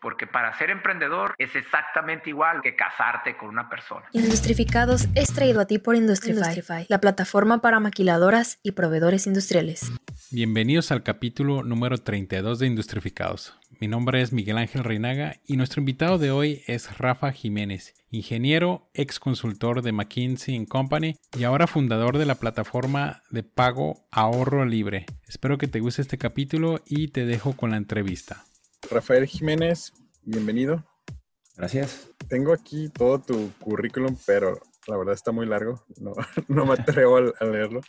porque para ser emprendedor es exactamente igual que casarte con una persona. Industrificados es traído a ti por Industrify, la plataforma para maquiladoras y proveedores industriales. Bienvenidos al capítulo número 32 de Industrificados. Mi nombre es Miguel Ángel Reinaga y nuestro invitado de hoy es Rafa Jiménez, ingeniero, ex consultor de McKinsey Company y ahora fundador de la plataforma de pago Ahorro Libre. Espero que te guste este capítulo y te dejo con la entrevista. Rafael Jiménez, bienvenido. Gracias. Tengo aquí todo tu currículum, pero la verdad está muy largo. No, no me atrevo a, leerlo.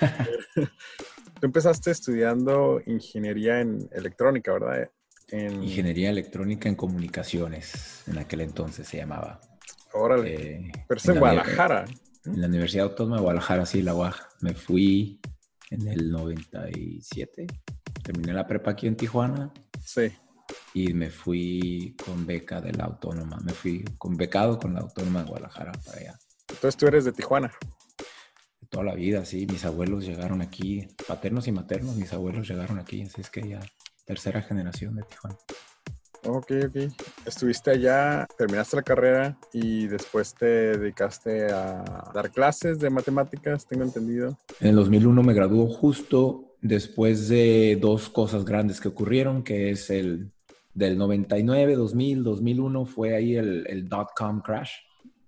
Tú empezaste estudiando ingeniería en electrónica, ¿verdad? Ingeniería electrónica en comunicaciones, en aquel entonces se llamaba. Órale. Eh, pero es en, Guadalajara. En la Universidad Autónoma de Guadalajara, sí, la UAG. Me fui en el 97. Terminé la prepa aquí en Tijuana. Sí y me fui con beca de la autónoma. Me fui con becado con la autónoma de Guadalajara para allá. Entonces tú eres de Tijuana. Toda la vida, sí. Mis abuelos llegaron aquí, paternos y maternos, mis abuelos llegaron aquí. Así es que ya tercera generación de Tijuana. Ok, ok. Estuviste allá, terminaste la carrera y después te dedicaste a dar clases de matemáticas, tengo entendido. En el 2001 me graduó justo después de dos cosas grandes que ocurrieron, que es el del 99, 2000, 2001 fue ahí el, el dot-com crash.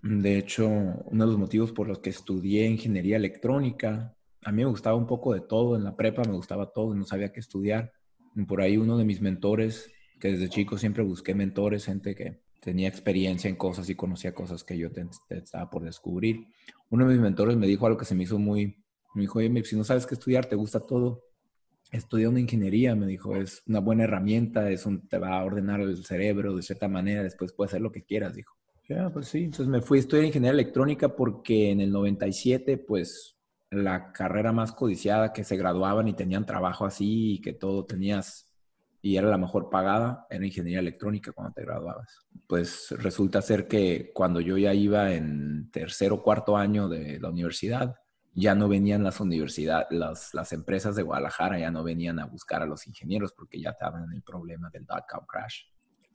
De hecho, uno de los motivos por los que estudié ingeniería electrónica, a mí me gustaba un poco de todo, en la prepa me gustaba todo no sabía qué estudiar. Por ahí uno de mis mentores, que desde chico siempre busqué mentores, gente que tenía experiencia en cosas y conocía cosas que yo estaba por descubrir. Uno de mis mentores me dijo algo que se me hizo muy, me dijo, oye, si no sabes qué estudiar, te gusta todo, estudia una ingeniería, me dijo, es una buena herramienta, es un, te va a ordenar el cerebro de cierta manera, después puedes hacer lo que quieras, dijo. Ya, pues sí, entonces me fui a estudiar ingeniería electrónica porque en el 97, pues la carrera más codiciada que se graduaban y tenían trabajo así y que todo tenías y era la mejor pagada, era ingeniería electrónica cuando te graduabas. Pues resulta ser que cuando yo ya iba en tercer o cuarto año de la universidad, ya no venían las universidades, las, las, empresas de Guadalajara ya no venían a buscar a los ingenieros porque ya estaban en el problema del dot-com crash.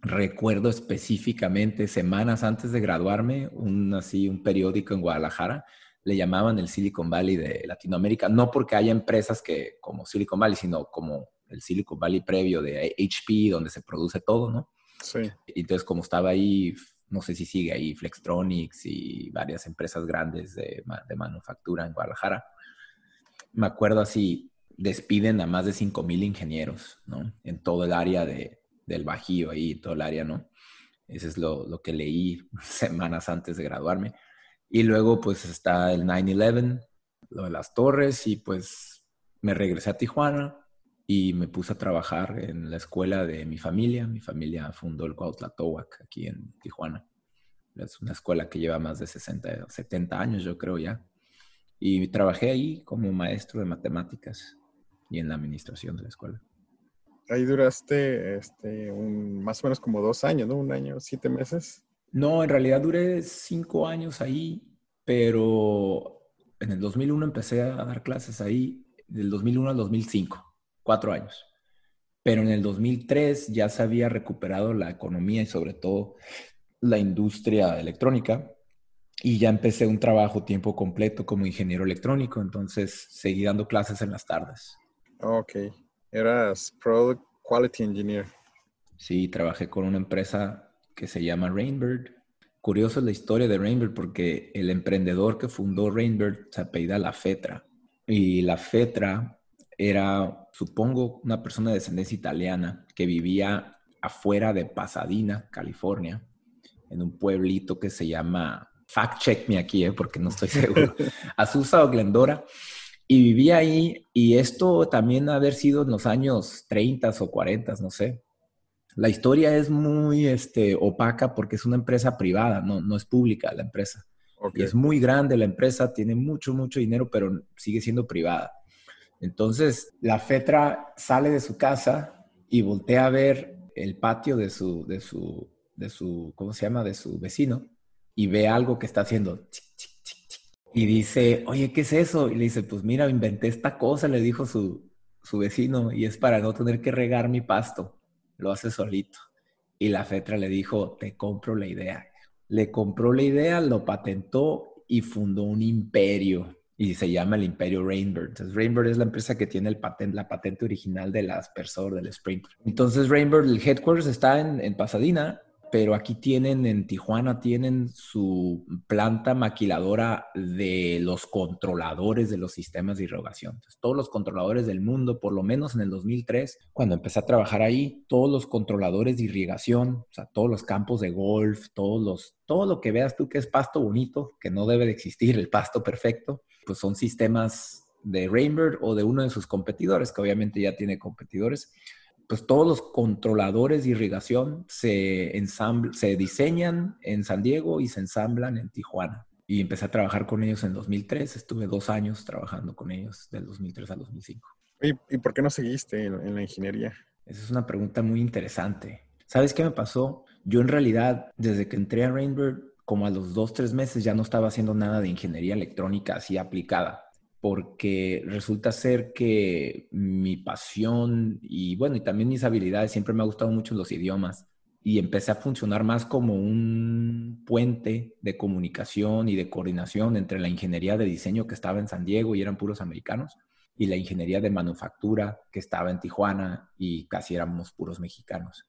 Recuerdo específicamente semanas antes de graduarme, un, así, un periódico en Guadalajara le llamaban el Silicon Valley de Latinoamérica, no porque haya empresas que como Silicon Valley, sino como el Silicon Valley previo de HP, donde se produce todo, ¿no? Sí. Entonces, como estaba ahí no sé si sigue ahí, Flextronics y varias empresas grandes de, manufactura en Guadalajara. Me acuerdo así, despiden a más de 5 mil ingenieros, ¿no? En todo el área del Bajío, ahí, todo el área, ¿no? Ese es lo, que leí semanas antes de graduarme. Y luego, pues, está el 9-11, lo de las torres, y pues me regresé a Tijuana y me puse a trabajar en la escuela de mi familia. Mi familia fundó el Cuauhtlatohuac aquí en Tijuana. Es una escuela que lleva más de 60, 70 años, yo creo ya. Y trabajé ahí como maestro de matemáticas y en la administración de la escuela. Ahí duraste este, un, más o menos como dos años, ¿no? Un año, siete meses. No, en realidad duré cinco años ahí, pero en el 2001 empecé a dar clases ahí, del 2001 al 2005 cuatro años. Pero en el 2003 ya se había recuperado la economía y sobre todo la industria electrónica y ya empecé un trabajo tiempo completo como ingeniero electrónico, entonces seguí dando clases en las tardes. Ok, eras Product Quality Engineer. Sí, trabajé con una empresa que se llama Rainbird. Curioso es la historia de Rainbird porque el emprendedor que fundó Rainbird se apellida La Fetra y La Fetra era, supongo, una persona de descendencia italiana que vivía afuera de Pasadena, California, en un pueblito que se llama, fact check me aquí, eh, porque no estoy seguro, Azusa o Glendora. Y vivía ahí, y esto también haber sido en los años 30 o 40, no sé. La historia es muy este, opaca porque es una empresa privada, no, no es pública la empresa. Y es muy grande la empresa, tiene mucho, mucho dinero, pero sigue siendo privada. Entonces, la Fetra sale de su casa y voltea a ver el patio de su, de su, de su, ¿cómo se llama? De su vecino y ve algo que está haciendo. y dice, oye, ¿qué es eso? Y le dice, pues mira, inventé esta cosa, le dijo su, su vecino, y es para no tener que regar mi pasto. Lo hace solito. y la FETRA le dijo, te compro la idea. Le compró la idea, lo patentó y fundó un imperio y se llama el imperio Rainbird. Entonces, Rainbird es la empresa que tiene el patente, la patente original del aspersor, del Sprinter. Entonces, Rainbird, el headquarters está en, en Pasadena pero aquí tienen, en Tijuana, tienen su planta maquiladora de los controladores de los sistemas de irrigación. todos los controladores del mundo, por lo menos en el 2003, cuando empecé a trabajar ahí, todos los controladores de irrigación, o sea, todos los campos de golf, todos los, todo lo que veas tú que es pasto bonito, que no debe de existir el pasto perfecto, pues son sistemas de Rainbird o de uno de sus competidores, que obviamente ya tiene competidores pues todos los controladores de irrigación se, se diseñan en San Diego y se ensamblan en Tijuana. Y empecé a trabajar con ellos en 2003. Estuve dos años trabajando con ellos del 2003 al 2005. ¿Y, por qué no seguiste en, la ingeniería? Esa es una pregunta muy interesante. ¿Sabes qué me pasó? Yo en realidad, desde que entré a Rainbird, como a los dos, tres meses ya no estaba haciendo nada de ingeniería electrónica así aplicada porque resulta ser que mi pasión y bueno, y también mis habilidades, siempre me ha gustado mucho los idiomas y empecé a funcionar más como un puente de comunicación y de coordinación entre la ingeniería de diseño que estaba en San Diego y eran puros americanos y la ingeniería de manufactura que estaba en Tijuana y casi éramos puros mexicanos.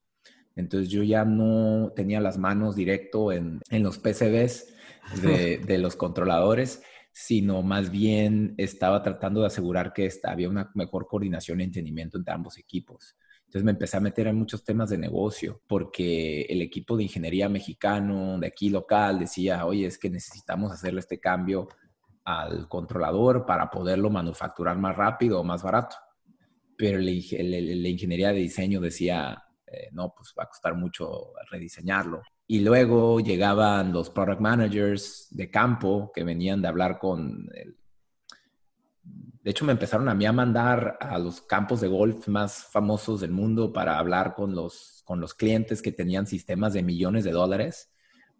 Entonces yo ya no tenía las manos directo en, los PCBs de, de los controladores sino más bien estaba tratando de asegurar que había una mejor coordinación y entendimiento entre ambos equipos. Entonces me empecé a meter en muchos temas de negocio, porque el equipo de ingeniería mexicano de aquí local decía, oye, es que necesitamos hacerle este cambio al controlador para poderlo manufacturar más rápido o más barato. Pero la, ingeniería de diseño decía, eh, no, pues va a costar mucho rediseñarlo. Y luego llegaban los product managers de campo que venían de hablar con... El... De hecho, me empezaron a mí a mandar a los campos de golf más famosos del mundo para hablar con los, con los clientes que tenían sistemas de millones de dólares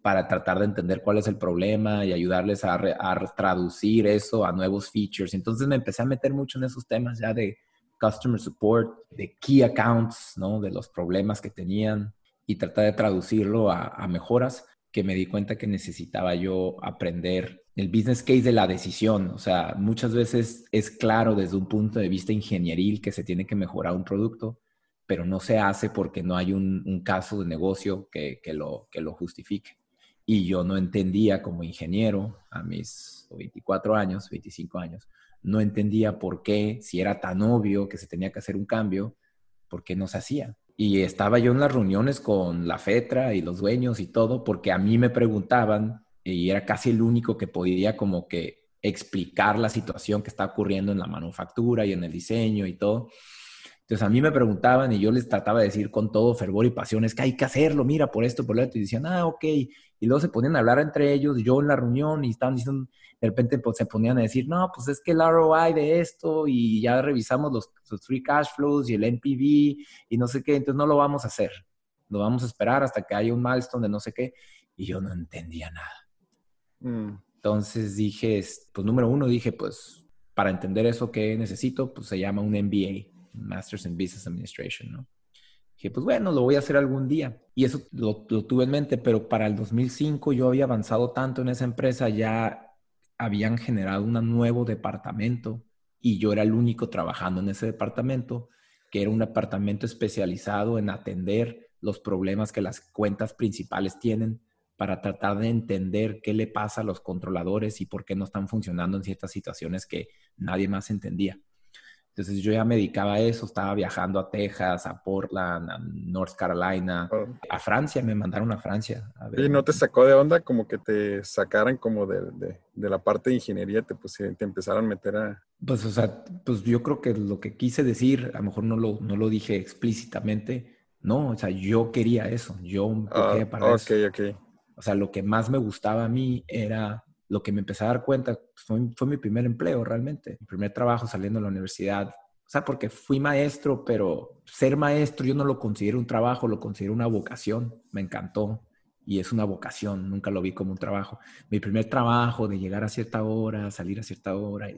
para tratar de entender cuál es el problema y ayudarles a, a traducir eso a nuevos features. Entonces me empecé a meter mucho en esos temas ya de customer support, de key accounts, ¿no? De los problemas que tenían y tratar de traducirlo a, mejoras que me di cuenta que necesitaba yo aprender el business case de la decisión. O sea, muchas veces es claro desde un punto de vista ingenieril que se tiene que mejorar un producto, pero no se hace porque no hay un, caso de negocio que, lo, que lo justifique. Y yo no entendía como ingeniero a mis 24 años, 25 años, no entendía por qué, si era tan obvio que se tenía que hacer un cambio, por qué no se hacía. Y estaba yo en las reuniones con la FETRA y los dueños y todo, porque a mí me preguntaban y era casi el único que podía como que explicar la situación que está ocurriendo en la manufactura y en el diseño y todo. Entonces a mí me preguntaban y yo les trataba de decir con todo fervor y pasión, es que hay que hacerlo, mira, por esto, por lo otro. Y decían, ah, ok. Y luego se ponían a hablar entre ellos, yo en la reunión y estaban diciendo, de repente pues, se ponían a decir, no, pues es que el ROI de esto y ya revisamos los, free cash flows y el NPV y no sé qué, entonces no lo vamos a hacer. Lo vamos a esperar hasta que haya un milestone de no sé qué. Y yo no entendía nada. Mm. Entonces dije, pues número uno, dije, pues para entender eso que necesito, pues se llama un MBA Masters in Business Administration, ¿no? Dije, pues bueno, lo voy a hacer algún día. Y eso lo, tuve en mente, pero para el 2005 yo había avanzado tanto en esa empresa, ya habían generado un nuevo departamento y yo era el único trabajando en ese departamento, que era un departamento especializado en atender los problemas que las cuentas principales tienen para tratar de entender qué le pasa a los controladores y por qué no están funcionando en ciertas situaciones que nadie más entendía. Entonces yo ya me dedicaba a eso, estaba viajando a Texas, a Portland, a North Carolina, a Francia, me mandaron a Francia. ¿Y no te sacó de onda como que te sacaran como de, de, la parte de ingeniería, te, pues, te empezaron a meter a... Pues, o sea, pues yo creo que lo que quise decir, a lo mejor no lo, no lo dije explícitamente, no, o sea, yo quería eso, yo empujé ah, para eso. Ok, ok. O sea, lo que más me gustaba a mí era lo que me empecé a dar cuenta fue, mi primer empleo realmente, mi primer trabajo saliendo de la universidad. O sea, porque fui maestro, pero ser maestro yo no lo considero un trabajo, lo considero una vocación. Me encantó y es una vocación, nunca lo vi como un trabajo. Mi primer trabajo de llegar a cierta hora, salir a cierta hora, y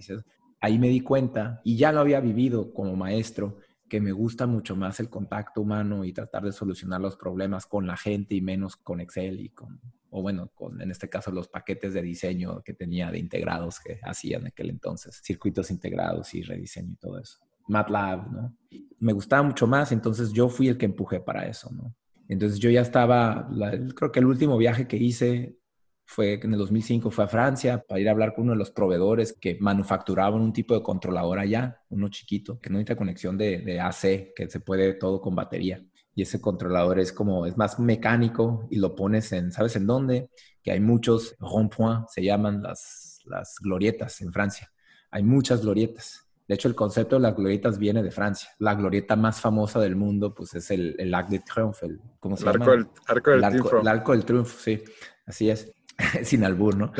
ahí me di cuenta y ya lo había vivido como maestro que me gusta mucho más el contacto humano y tratar de solucionar los problemas con la gente y menos con Excel y con, o bueno, con en este caso los paquetes de diseño que tenía de integrados que hacía en aquel entonces, circuitos integrados y rediseño y todo eso. MATLAB, ¿no? Me gustaba mucho más, entonces yo fui el que empujé para eso, ¿no? Entonces yo ya estaba, creo que el último viaje que hice fue en el 2005, fue a Francia para ir a hablar con uno de los proveedores que manufacturaban un tipo de controlador allá, uno chiquito, que no necesita conexión de, de AC, que se puede todo con batería. Y ese controlador es como, es más mecánico y lo pones en, ¿sabes en dónde? Que hay muchos rond-point, se llaman las, las glorietas en Francia. Hay muchas glorietas. De hecho, el concepto de las glorietas viene de Francia. La glorieta más famosa del mundo, pues es el, el Arc de Triomphe. ¿Cómo se llama? Arco del, arco del el, arco, triunfo. el arco del triunfo, sí. Así es. Sin albur, ¿no?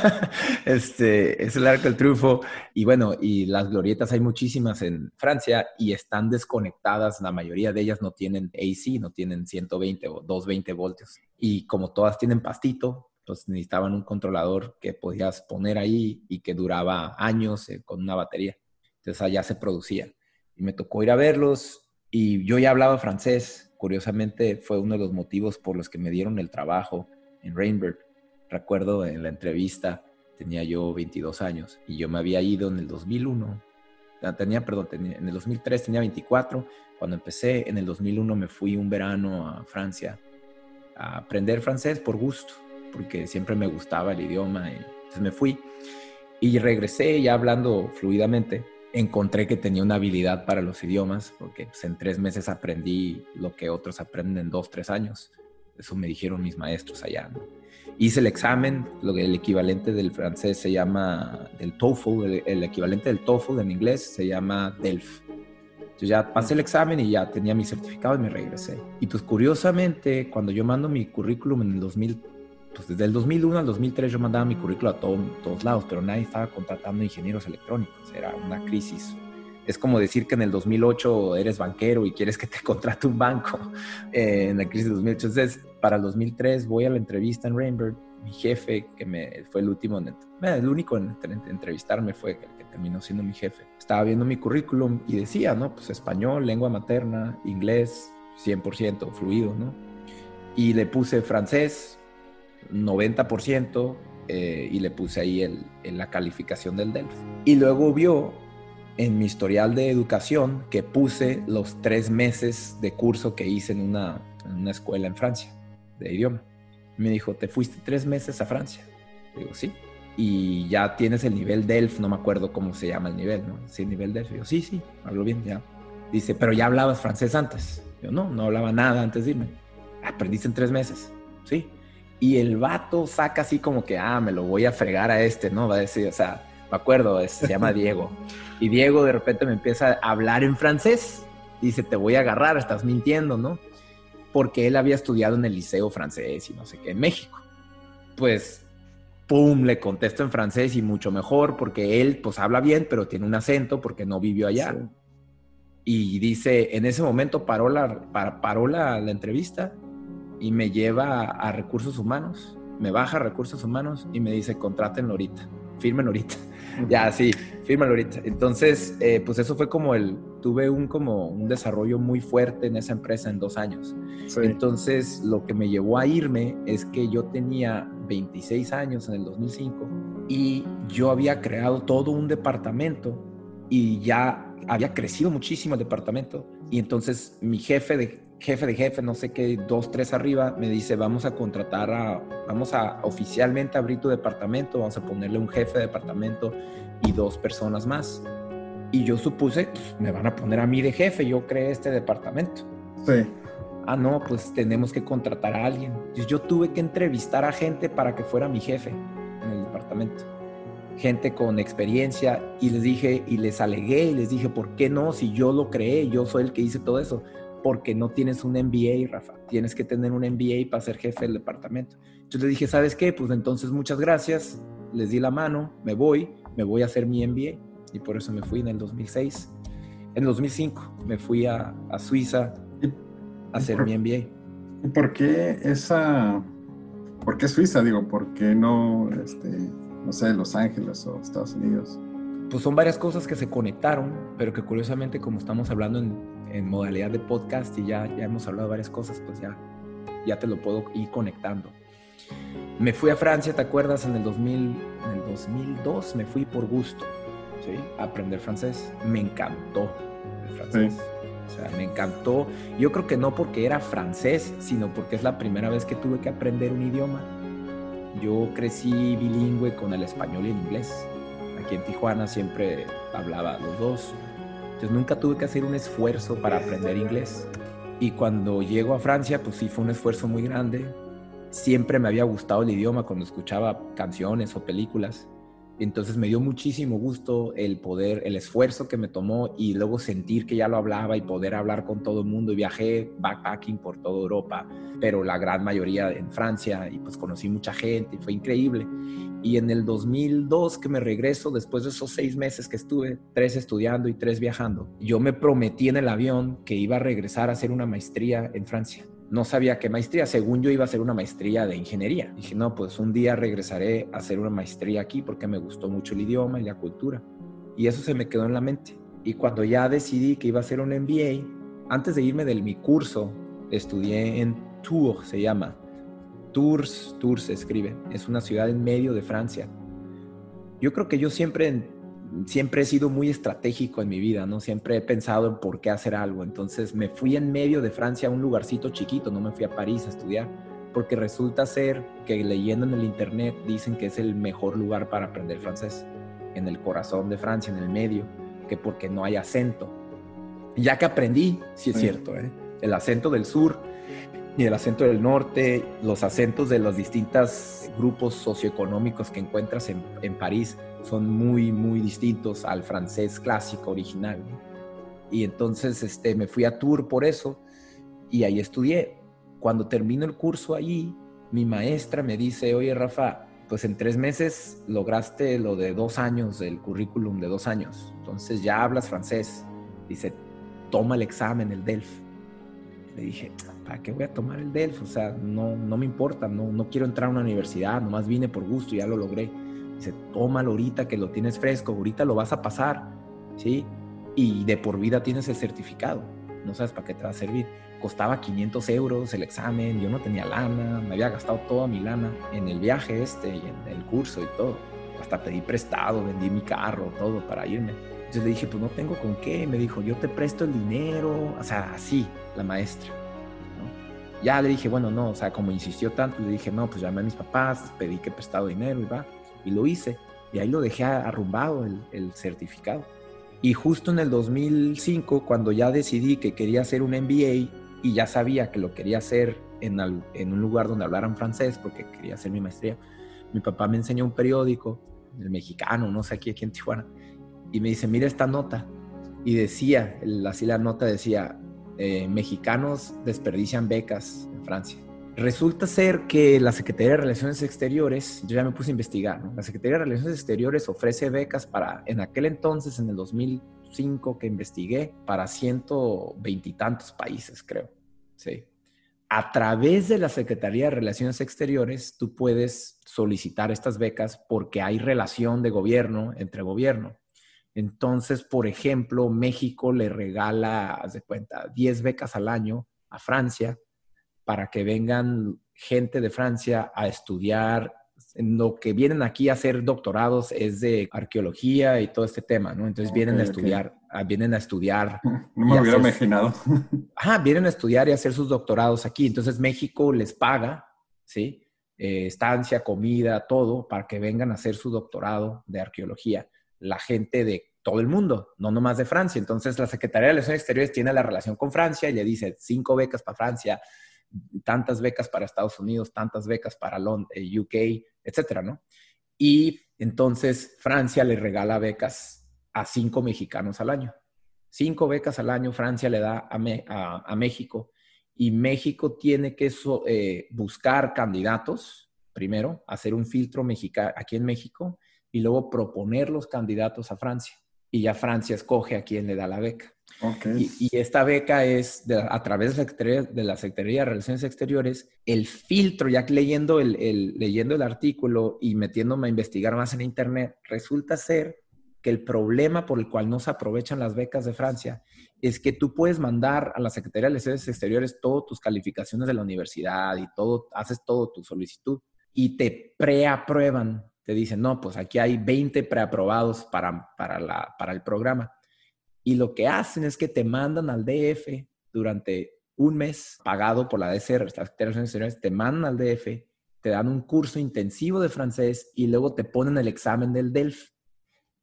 este, es el arco del triunfo. Y bueno, y las glorietas hay muchísimas en Francia y están desconectadas. La mayoría de ellas no tienen AC, no tienen 120 o 220 voltios. Y como todas tienen pastito, pues necesitaban un controlador que podías poner ahí y que duraba años eh, con una batería. Entonces allá se producía. Y me tocó ir a verlos y yo ya hablaba francés. Curiosamente fue uno de los motivos por los que me dieron el trabajo en Rainbird. Recuerdo en la entrevista, tenía yo 22 años y yo me había ido en el 2001. Tenía, perdón, en el 2003 tenía 24. Cuando empecé, en el 2001 me fui un verano a Francia a aprender francés por gusto, porque siempre me gustaba el idioma. Y, entonces me fui y regresé ya hablando fluidamente encontré que tenía una habilidad para los idiomas, porque pues, en tres meses aprendí lo que otros aprenden en dos, tres años. Eso me dijeron mis maestros allá. ¿no? Hice el examen, lo que el equivalente del francés se llama del TOEFL, el, el, equivalente del TOEFL en inglés se llama DELF. Yo ya pasé el examen y ya tenía mi certificado y me regresé. Y pues curiosamente, cuando yo mando mi currículum en el 2000, pues desde el 2001 al 2003 yo mandaba mi currículum a todo, todos lados, pero nadie estaba contratando ingenieros electrónicos. Era una crisis. Es como decir que en el 2008 eres banquero y quieres que te contrate un banco eh, en la crisis de 2008. Entonces, para el 2003 voy a la entrevista en Rainbird. Mi jefe, que me, fue el último, en, el único en, en entrevistarme fue el que terminó siendo mi jefe. Estaba viendo mi currículum y decía, ¿no? Pues español, lengua materna, inglés, 100% fluido, ¿no? Y le puse francés, 90%, eh, y le puse ahí el, la calificación del DELF. Y luego vio en mi historial de educación que puse los tres meses de curso que hice en una, en una escuela en Francia de idioma. Me dijo, ¿te fuiste tres meses a Francia? Digo, sí. Y ya tienes el nivel DELF, no me acuerdo cómo se llama el nivel, ¿no? Sí, el nivel DELF. Digo, sí, sí, hablo bien, ya. Dice, pero ya hablabas francés antes. Yo, no, no hablaba nada antes de irme. Aprendiste en tres meses. Sí. Y el vato saca así como que, ah, me lo voy a fregar a este, ¿no? Va a decir, o sea, me acuerdo, es, se llama Diego. Y Diego de repente me empieza a hablar en francés. Dice, te voy a agarrar, estás mintiendo, ¿no? Porque él había estudiado en el liceo francés y no sé qué, en México. Pues, pum, le contesto en francés y mucho mejor porque él, pues, habla bien, pero tiene un acento porque no vivió allá. Sí. Y dice, en ese momento paró la, paró la, la entrevista y me lleva a, a, recursos humanos, me baja a recursos humanos y me dice, contrátenlo ahorita, firmen ahorita. ya, sí, fírmalo ahorita. Entonces, eh, pues eso fue como el, tuve un como un desarrollo muy fuerte en esa empresa en dos años. Sí. Entonces, lo que me llevó a irme es que yo tenía 26 años en el 2005 y yo había creado todo un departamento y ya había crecido muchísimo el departamento y entonces mi jefe de jefe de jefe, no sé qué, dos, tres arriba, me dice, vamos a contratar a, vamos a oficialmente abrir tu departamento, vamos a ponerle un jefe de departamento y dos personas más. Y yo supuse, pues, me van a poner a mí de jefe, yo creé este departamento. Sí. Ah, no, pues tenemos que contratar a alguien. Entonces yo tuve que entrevistar a gente para que fuera mi jefe en el departamento. Gente con experiencia y les dije, y les alegué, y les dije, ¿por qué no? Si yo lo creé, yo soy el que hice todo eso porque no tienes un MBA, Rafa. Tienes que tener un MBA para ser jefe del departamento. Entonces le dije, ¿sabes qué? Pues entonces muchas gracias. Les di la mano, me voy, me voy a hacer mi MBA. Y por eso me fui en el 2006. En el 2005 me fui a, a Suiza a hacer por, mi MBA. ¿Y por qué esa... ¿Por qué Suiza? Digo, ¿por qué no, este, no sé, Los Ángeles o Estados Unidos? pues son varias cosas que se conectaron, pero que curiosamente como estamos hablando en, modalidad de podcast y ya, ya hemos hablado de varias cosas, pues ya, ya te lo puedo ir conectando. Me fui a Francia, ¿te acuerdas? En el, 2000, en el 2002 me fui por gusto, ¿sí? A aprender francés. Me encantó el francés. O sea, me encantó. Yo creo que no porque era francés, sino porque es la primera vez que tuve que aprender un idioma. Yo crecí bilingüe con el español y el inglés. Aquí en Tijuana siempre hablaba los dos. Entonces nunca tuve que hacer un esfuerzo para aprender inglés. Y cuando llego a Francia, pues sí fue un esfuerzo muy grande siempre me había gustado el idioma cuando escuchaba canciones o películas. Entonces me dio muchísimo gusto el poder, el esfuerzo que me tomó y luego sentir que ya lo hablaba y poder hablar con todo el mundo. Viajé backpacking por toda Europa, pero la gran mayoría en Francia y pues conocí mucha gente y fue increíble. Y en el 2002 que me regreso, después de esos seis meses que estuve, tres estudiando y tres viajando, yo me prometí en el avión que iba a regresar a hacer una maestría en Francia no sabía qué maestría. Según yo iba a hacer una maestría de ingeniería. Dije, no, pues un día regresaré a hacer una maestría aquí porque me gustó mucho el idioma y la cultura. Y eso se me quedó en la mente. Y cuando ya decidí que iba a hacer un MBA, antes de irme de mi curso, estudié en Tours, se llama. Tours, Tours se escribe. Es una ciudad en medio de Francia. Yo creo que yo siempre siempre he sido muy estratégico en mi vida, ¿no? Siempre he pensado en por qué hacer algo. Entonces me fui en medio de Francia a un lugarcito chiquito, no me fui a París a estudiar, porque resulta ser que leyendo en el internet dicen que es el mejor lugar para aprender francés, en el corazón de Francia, en el medio, que porque no hay acento. Ya que aprendí, sí es cierto, ¿eh? el acento del sur y el acento del norte, los acentos de los distintos grupos socioeconómicos que encuentras en, en París son muy, muy distintos al francés clásico original. Y entonces este, me fui a Tours por eso y ahí estudié. Cuando termino el curso allí, mi maestra me dice, oye Rafa, pues en tres meses lograste lo de dos años, del currículum de dos años. Entonces ya hablas francés. Dice, toma el examen, el DELF. Le dije, ¿para qué voy a tomar el DELF? O sea, no, no me importa, no, no quiero entrar a una universidad, nomás vine por gusto ya lo logré. Dice, tómalo ahorita que lo tienes fresco, ahorita lo vas a pasar, ¿sí? Y de por vida tienes el certificado, no sabes para qué te va a servir. Costaba 500 euros el examen, yo no tenía lana, me había gastado toda mi lana en el viaje este y en el curso y todo. Hasta pedí prestado, vendí mi carro, todo para irme. Entonces le dije, pues no tengo con qué. Me dijo, yo te presto el dinero. O sea, así, la maestra. Ya le dije, bueno, no, o sea, como insistió tanto, le dije, no, pues llamé a mis papás, pedí que prestado dinero y va y lo hice. Y ahí lo dejé arrumbado el, certificado. Y justo en el 2005, cuando ya decidí que quería hacer un MBA y ya sabía que lo quería hacer en, en un lugar donde hablaran francés, porque quería hacer mi maestría, mi papá me enseñó un periódico, el mexicano, no sé aquí, aquí en Tijuana, y me dice, mira esta nota. Y decía, así la nota decía, eh, mexicanos desperdician becas en Francia. Resulta ser que la Secretaría de Relaciones Exteriores, yo ya me puse a investigar, la Secretaría de Relaciones Exteriores ofrece becas para, en aquel entonces, en el 2005 que investigué, para ciento veintitantos países, creo. Sí. A través de la Secretaría de Relaciones Exteriores, tú puedes solicitar estas becas porque hay relación de gobierno entre gobierno. Entonces, por ejemplo, México le regala, haz de cuenta, 10 becas al año a Francia para que vengan gente de Francia a estudiar. Lo que vienen aquí a hacer doctorados es de arqueología y todo este tema, ¿no? Entonces vienen a estudiar, ah, vienen a estudiar. No me hubiera imaginado. Ajá, vienen a estudiar y hacer sus doctorados aquí. Entonces México les paga, ¿sí? Eh, estancia, comida, todo, para que vengan a hacer su doctorado de arqueología. La gente de todo el mundo, no nomás de Francia. Entonces la Secretaría de Relaciones Exteriores tiene la relación con Francia y le dice cinco becas para Francia, tantas becas para Estados Unidos, tantas becas para eh, UK, etcétera, ¿no? Y entonces Francia le regala becas a cinco mexicanos al año. Cinco becas al año Francia le da a, México y México tiene que eh, buscar candidatos, primero, hacer un filtro aquí en México y luego proponer los candidatos a Francia. Y ya Francia escoge a quién le da la beca. Y, esta beca es a través de la, Secretaría, de Relaciones Exteriores, el filtro, ya leyendo el, leyendo el artículo y metiéndome a investigar más en Internet, resulta ser que el problema por el cual no se aprovechan las becas de Francia es que tú puedes mandar a la Secretaría de Relaciones Exteriores todas tus calificaciones de la universidad y todo, haces todo tu solicitud y te preaprueban. Te dicen, no, pues aquí hay 20 preaprobados para, para, la, para el programa. Y lo que hacen es que te mandan al DF durante un mes pagado por la DCR, las Relaciones Exteriores, te mandan al DF, te dan un curso intensivo de francés y luego te ponen el examen del DELF.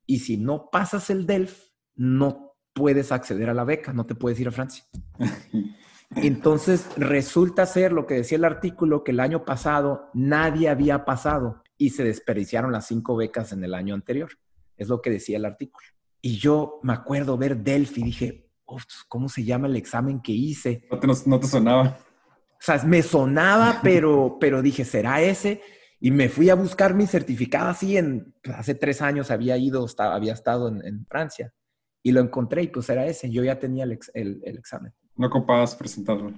Y si no pasas el DELF, no puedes acceder a la beca, no te puedes ir a Francia. Entonces, resulta ser lo que decía el artículo, que el año pasado nadie había pasado y se desperdiciaron las cinco becas en el año anterior. Es lo que decía el artículo. Y yo me acuerdo ver Delphi y dije, ¿cómo se llama el examen que hice? No te, no te sonaba. O sea, me sonaba, pero, pero dije, ¿será ese? Y me fui a buscar mi certificado así en, hace tres años había ido, había estado en Francia y lo encontré y pues era ese, yo ya tenía el, el, examen. No ocupabas presentarlo.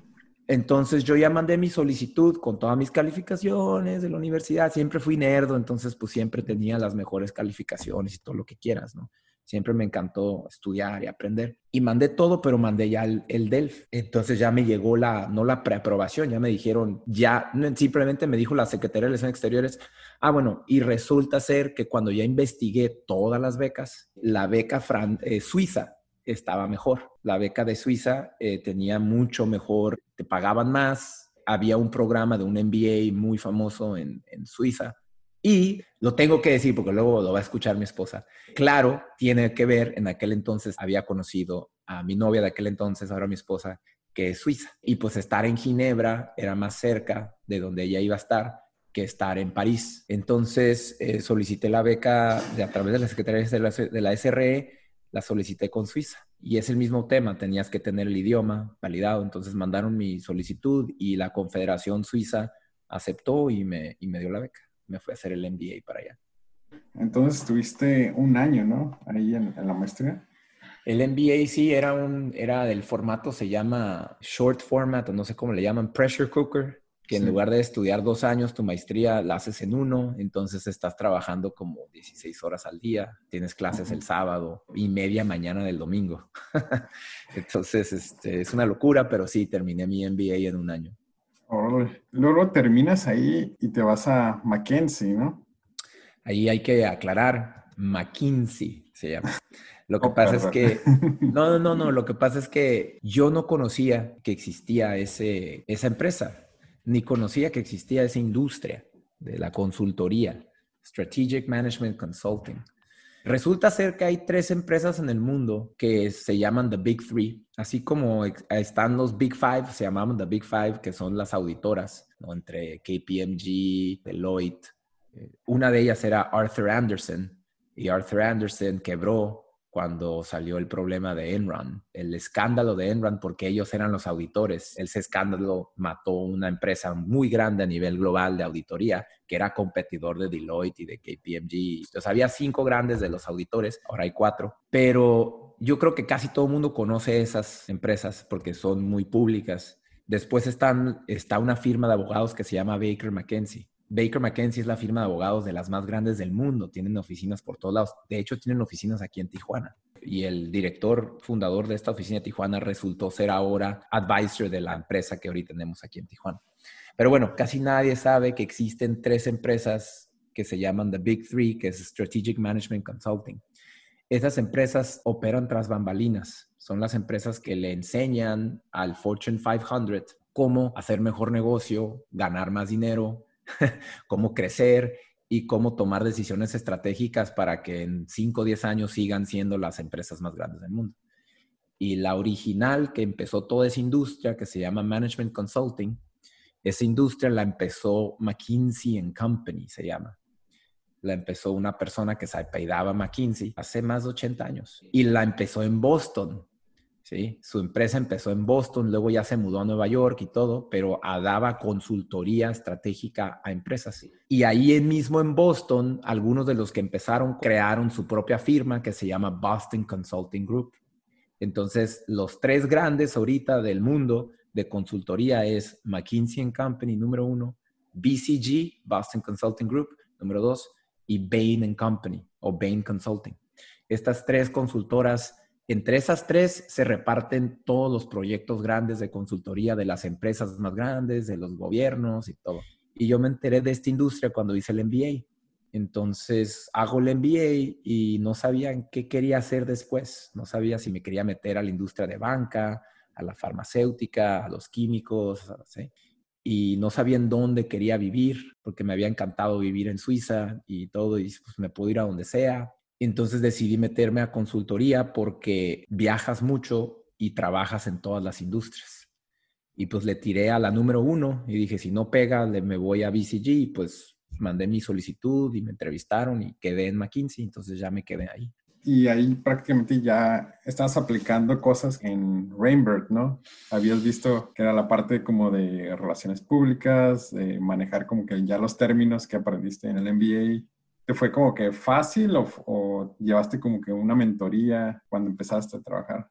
Entonces yo ya mandé mi solicitud con todas mis calificaciones de la universidad, siempre fui nerdo, entonces pues siempre tenía las mejores calificaciones y todo lo que quieras, ¿no? Siempre me encantó estudiar y aprender. Y mandé todo, pero mandé ya el, el, DELF. Entonces ya me llegó la, no la preaprobación, ya me dijeron, ya, simplemente me dijo la Secretaría de Relaciones Exteriores, ah, bueno, y resulta ser que cuando ya investigué todas las becas, la beca eh, suiza estaba mejor. La beca de Suiza eh, tenía mucho mejor, te pagaban más, había un programa de un MBA muy famoso en, en Suiza y lo tengo que decir porque luego lo va a escuchar mi esposa. Claro, tiene que ver, en aquel entonces había conocido a mi novia de aquel entonces, ahora mi esposa, que es suiza. Y pues estar en Ginebra era más cerca de donde ella iba a estar que estar en París. Entonces eh, solicité la beca a través de la Secretaría de la, de la SRE, la solicité con Suiza. Y es el mismo tema, tenías que tener el idioma validado. Entonces mandaron mi solicitud y la Confederación Suiza aceptó y me, y me dio la beca me fui a hacer el MBA para allá. Entonces estuviste un año, ¿no? Ahí en, la maestría. El MBA sí era un, era del formato, se llama short format, o no sé cómo le llaman, pressure cooker, que en lugar de estudiar dos años, tu maestría la haces en uno, entonces estás trabajando como 16 horas al día, tienes clases el sábado y media mañana del domingo. entonces, este, es una locura, pero sí, terminé mi MBA en un año. Luego terminas ahí y te vas a McKinsey, ¿no? Ahí hay que aclarar, McKinsey se llama. Lo que oh, pasa es que, no, no, no, lo que pasa es que yo no conocía que existía ese, esa empresa, ni conocía que existía esa industria de la consultoría, Strategic Management Consulting. Resulta ser que hay tres empresas en el mundo que se llaman The Big Three, así como están los Big Five, se llamaban The Big Five, que son las auditoras, entre KPMG, Deloitte. Eh, una de ellas era Arthur Anderson, y Arthur Anderson quebró cuando salió el problema de Enron, el escándalo de Enron, porque ellos eran los auditores. Ese escándalo mató una empresa muy grande a nivel global de auditoría, que era competidor de Deloitte y de KPMG. Entonces había cinco grandes de los auditores, ahora hay cuatro, pero yo creo que casi todo el mundo conoce esas empresas porque son muy públicas. Después está una firma de abogados que se llama Baker McKenzie. Baker McKenzie es la firma de abogados de las más grandes del mundo. Tienen oficinas por todos lados. De hecho, tienen oficinas aquí en Tijuana. Y el director fundador de esta oficina de Tijuana resultó ser ahora advisor de la empresa que ahorita tenemos aquí en Tijuana. Pero bueno, casi nadie sabe que existen tres empresas que se llaman The Big Three, que es Strategic Management Consulting. Esas empresas operan tras bambalinas. Son las empresas que le enseñan al Fortune 500 cómo hacer mejor negocio, ganar más dinero, cómo crecer y cómo tomar decisiones estratégicas para que en 5 o 10 años sigan siendo las empresas más grandes del mundo. Y la original que empezó toda esa industria, que se llama Management Consulting, esa industria la empezó McKinsey Company, se llama. La empezó una persona que se apellidaba McKinsey hace más de 80 años. Y la empezó en Boston. ¿Sí? Su empresa empezó en Boston, luego ya se mudó a Nueva York y todo, pero daba consultoría estratégica a empresas. Y ahí mismo en Boston, algunos de los que empezaron crearon su propia firma que se llama Boston Consulting Group. Entonces, los tres grandes ahorita del mundo de consultoría es McKinsey Company número uno, BCG, Boston Consulting Group número dos, y Bain Company o Bain Consulting. Estas tres consultoras, entre esas tres se reparten todos los proyectos grandes de consultoría de las empresas más grandes, de los gobiernos y todo. Y yo me enteré de esta industria cuando hice el MBA. Entonces hago el MBA y no sabía qué quería hacer después. No sabía si me quería meter a la industria de banca, a la farmacéutica, a los químicos, ¿sí? y no sabía en dónde quería vivir, porque me había encantado vivir en Suiza y todo, y pues me puedo ir a donde sea. Entonces decidí meterme a consultoría porque viajas mucho y trabajas en todas las industrias. Y pues le tiré a la número uno y dije, si no pega, me voy a BCG. Y pues mandé mi solicitud y me entrevistaron y quedé en McKinsey, entonces ya me quedé ahí y ahí prácticamente ya estás aplicando cosas en Rainbird, ¿no? Habías visto que era la parte como de relaciones públicas, de manejar como que ya los términos que aprendiste en el MBA. ¿Te fue como que fácil o, llevaste como que una mentoría cuando empezaste a trabajar?